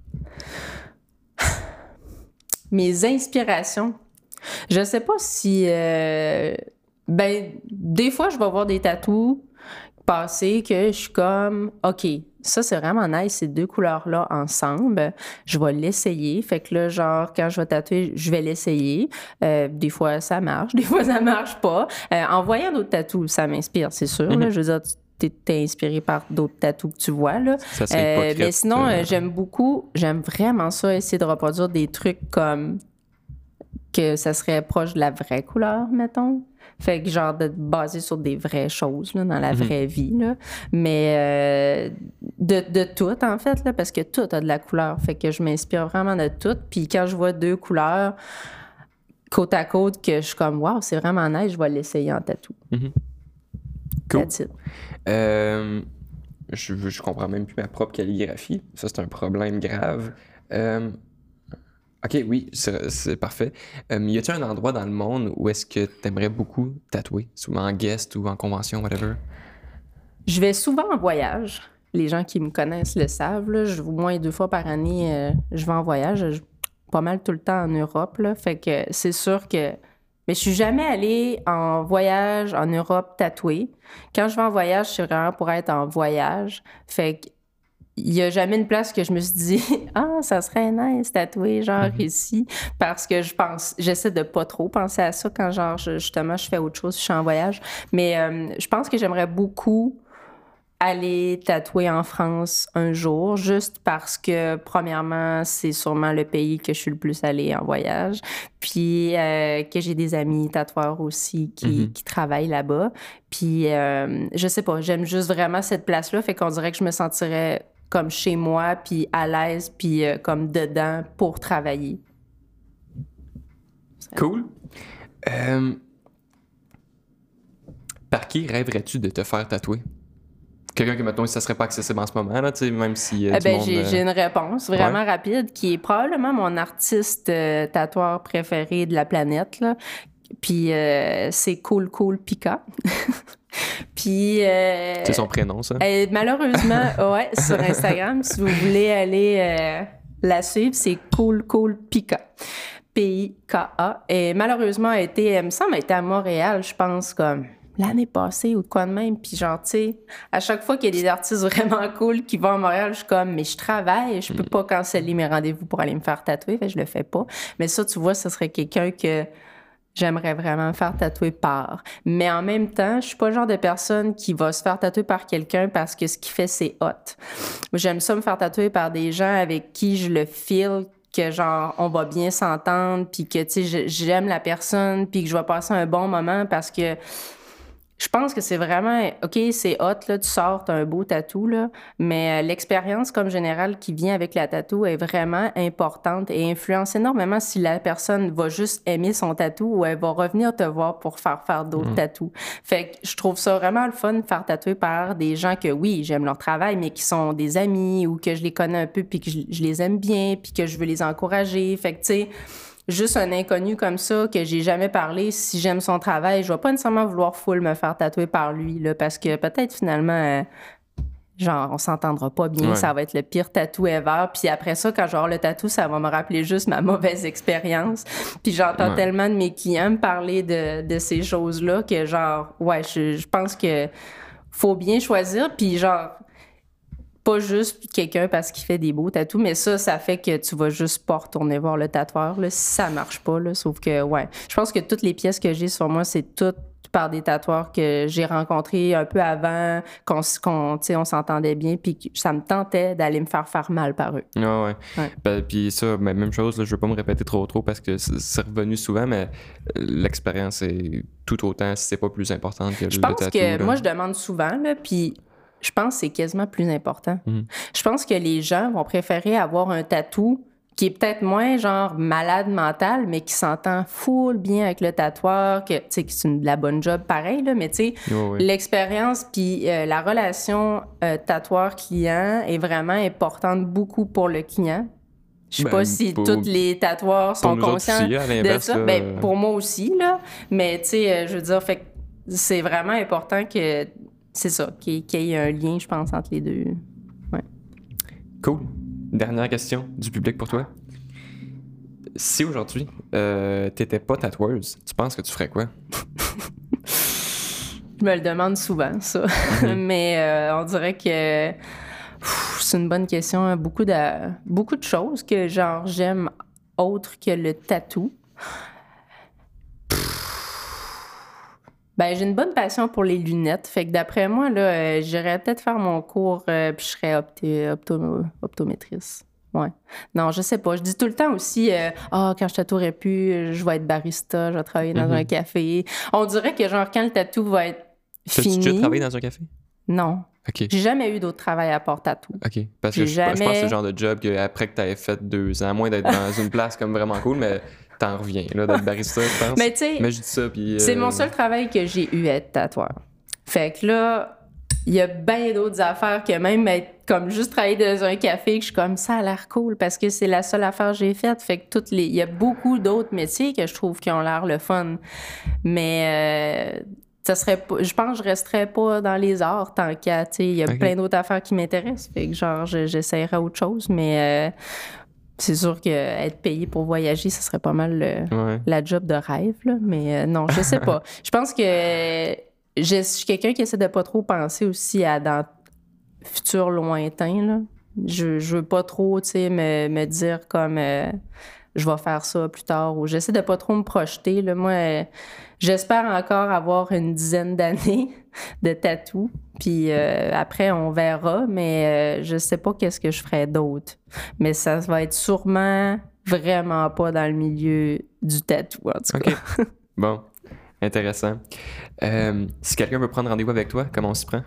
Mes inspirations. Je sais pas si. euh, ben, des fois, je vais voir des tatous passer que je suis comme, OK, ça, c'est vraiment nice, ces deux couleurs-là ensemble. Je vais l'essayer. Fait que là, genre, quand je vais tatouer, je vais l'essayer. Euh, des fois, ça marche, des fois, ça marche pas. Euh, en voyant d'autres tatous, ça m'inspire, c'est sûr. là. Je veux dire, t'es inspiré par d'autres tatous que tu vois, là. Ça Euh, mais sinon, euh, euh, j'aime beaucoup, j'aime vraiment ça, essayer de reproduire des trucs comme que ça serait proche de la vraie couleur, mettons. Fait que genre de baser sur des vraies choses là, dans la vraie vie. Là. Mais euh, de, de tout, en fait, là, parce que tout a de la couleur. Fait que je m'inspire vraiment de tout. Puis quand je vois deux couleurs côte à côte, que je suis comme, waouh, c'est vraiment nice, je vais l'essayer en tatou. Cool. That's it. Euh, je, je comprends même plus ma propre calligraphie. Ça, c'est un problème grave. Euh, ok, oui, c'est parfait. Euh, y a-t-il un endroit dans le monde où est-ce que tu aimerais beaucoup tatouer, souvent en guest ou en convention, whatever? Je vais souvent en voyage. Les gens qui me connaissent le savent. Là. Je, au moins deux fois par année, euh, je vais en voyage. pas mal tout le temps en Europe. Là. Fait que c'est sûr que mais je suis jamais allée en voyage en Europe tatouée. Quand je vais en voyage, c'est vraiment pour être en voyage. Fait que il y a jamais une place que je me suis dit ah ça serait nice tatouer genre mhm. ici parce que je pense j'essaie de pas trop penser à ça quand genre justement je fais autre chose je suis en voyage mais euh, je pense que j'aimerais beaucoup aller tatouer en France un jour, juste parce que, premièrement, c'est sûrement le pays que je suis le plus allée en voyage, puis euh, que j'ai des amis tatoueurs aussi qui, mm-hmm. qui travaillent là-bas. Puis, euh, je sais pas, j'aime juste vraiment cette place-là, fait qu'on dirait que je me sentirais comme chez moi, puis à l'aise, puis euh, comme dedans pour travailler. Cool. par qui rêverais-tu de te faire tatouer? Quelqu'un qui, mettons, ça serait pas accessible en ce moment, là, même si. Euh, eh ben, euh, j'ai une réponse vraiment rapide qui est probablement mon artiste euh, tatoueur préféré de la planète. Là. Puis c'est Cool Cool Pika. Puis. c'est son prénom, ça? malheureusement, ouais, sur Instagram, si vous voulez aller la suivre, c'est Cool Cool Pika. P-I-K-A. Et malheureusement, a été, elle me semble, a été à Montréal, je pense, comme l'année passée ou de quoi de même. Puis genre, tu sais, à chaque fois qu'il y a des artistes vraiment cool qui vont à Montréal, je suis comme, mais je travaille, je peux mm. pas canceller mes rendez-vous pour aller me faire tatouer, fait je le fais pas. Mais ça, tu vois, ce serait quelqu'un que j'aimerais vraiment faire tatouer par. Mais en même temps, je suis pas le genre de personne qui va se faire tatouer par quelqu'un parce que ce qu'il fait, c'est hot. J'aime ça me faire tatouer par des gens avec qui je le feel que genre on va bien s'entendre puis que tu sais j'aime la personne puis que je vais passer un bon moment parce que je pense que c'est vraiment, OK, c'est hot, là, tu sors, as un beau tatou, là, mais euh, l'expérience comme générale qui vient avec la tatou est vraiment importante et influence énormément si la personne va juste aimer son tatou ou elle va revenir te voir pour faire faire d'autres mm. tatous. Fait que je trouve ça vraiment le fun de faire tatouer par des gens que, oui, j'aime leur travail, mais qui sont des amis ou que je les connais un peu puis que je, je les aime bien puis que je veux les encourager. Fait que, tu sais, juste un inconnu comme ça que j'ai jamais parlé, si j'aime son travail, je vais pas nécessairement vouloir full me faire tatouer par lui là, parce que peut-être finalement euh, genre on s'entendra pas bien, ça va être le pire tatou ever, puis après ça quand genre le tatou, ça va me rappeler juste ma mauvaise expérience. Puis j'entends tellement de mes clients me parler de, de ces choses-là que genre ouais, je, je pense que faut bien choisir puis genre pas juste quelqu'un parce qu'il fait des beaux tatous, mais ça, ça fait que tu vas juste pas retourner voir le tatoueur là, si ça marche pas. Là, sauf que, ouais, je pense que toutes les pièces que j'ai sur moi, c'est toutes par des tatoueurs que j'ai rencontrés un peu avant, qu'on on s'entendait bien, puis ça me tentait d'aller me faire faire mal par eux. Ah ouais. Ben, puis ça, ben, même chose, là, je veux pas me répéter trop trop parce que c'est revenu souvent, mais l'expérience est tout autant, si c'est pas plus importante que je le tatou. Pense que moi, je demande souvent, puis je pense que c'est quasiment plus important. Mhm. Je pense que les gens vont préférer avoir un tatou qui est peut-être moins genre malade mental, mais qui s'entend full bien avec le tatoueur, que tu sais, c'est une, la bonne job pareil, là, mais tu sais, l'expérience puis euh, la relation euh, tatoueur-client est vraiment importante beaucoup pour le client. Je sais pas ben, si tous les tatoueurs sont conscients de ça. Ben, pour moi aussi, là. Mais tu sais, euh, je veux dire, fait c'est vraiment important que c'est ça, qu'il y ait un lien, je pense, entre les deux. Ouais. Cool. Dernière question du public pour toi. Si aujourd'hui, euh, t'étais pas tatoueuse, tu penses que tu ferais quoi? je me le demande souvent, ça. Mhm. Mais euh, on dirait que c'est une bonne question. Beaucoup de, beaucoup de choses que, genre, j'aime autre que le tatou. Ben, j'ai une bonne passion pour les lunettes. Fait que d'après moi, là, euh, j'irais peut-être faire mon cours euh, puis je serais opto optométrice. Ouais. Non, je sais pas. Je dis tout le temps aussi, euh, ah, oh, quand je tatouerai plus, je vais être barista, je vais travailler dans un mm-hmm. café. On dirait que, genre, quand le tatou va être fini. Tu as travaillé dans un café? Non. J'ai jamais eu d'autre travail à part tatou. OK. Parce que je, pense que c'est le genre de job que après que tu aies fait deux ans, à moins d'être dans une place comme vraiment cool, mais t'en reviens, là, d'être barista, je pense. Mais tu sais, je dis ça, puis... C'est mon euh, seul travail que j'ai eu à être tatoueur. Fait que là, il y a bien d'autres affaires que même être comme juste travailler dans un café que je suis comme ça a l'air cool parce que c'est la seule affaire que j'ai faite. Fait que toutes les. Il y a beaucoup d'autres métiers que je trouve qui ont l'air le fun. Mais. Euh, ça serait pas, je pense que je resterais pas dans les arts tant qu'à, tu sais, il y a plein d'autres affaires qui m'intéressent. Fait que genre, j'essaierais autre chose, mais euh, c'est sûr que être payé pour voyager, ce serait pas mal la job de rêve, là. Mais euh, non, je sais pas. je pense que je suis quelqu'un qui essaie de pas trop penser aussi à dans futur lointain. Là. Je, je veux pas trop me, me dire comme euh, je vais faire ça plus tard ou j'essaie de pas trop me projeter. Là. Moi, euh, j'espère encore avoir une dizaine d'années de tatou. Puis euh, après, on verra, mais je sais pas qu'est-ce que je ferai d'autre. Mais ça va être sûrement vraiment pas dans le milieu du tatou, en tout cas. bon. Intéressant. Euh, si quelqu'un veut prendre rendez-vous avec toi, comment on s'y prend?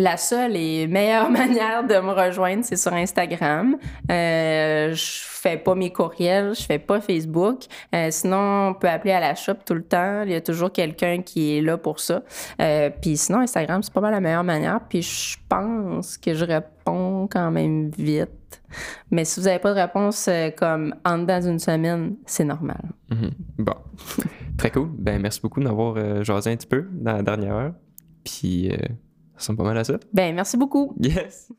La seule et meilleure manière de me rejoindre, c'est sur Instagram. Euh, je fais pas mes courriels, je fais pas Facebook. Euh, sinon, on peut appeler à la shop tout le temps. Il y a toujours quelqu'un qui est là pour ça. Euh, puis sinon, Instagram, c'est pas mal la meilleure manière. Puis je pense que je réponds quand même vite. Mais si vous n'avez pas de réponse euh, comme en dedans d'une semaine, c'est normal. Mhm. Bon. Très cool. Ben, merci beaucoup d'avoir jasé un petit peu dans la dernière heure. Puis, ressemble pas mal à ça. Ben, merci beaucoup. Yes.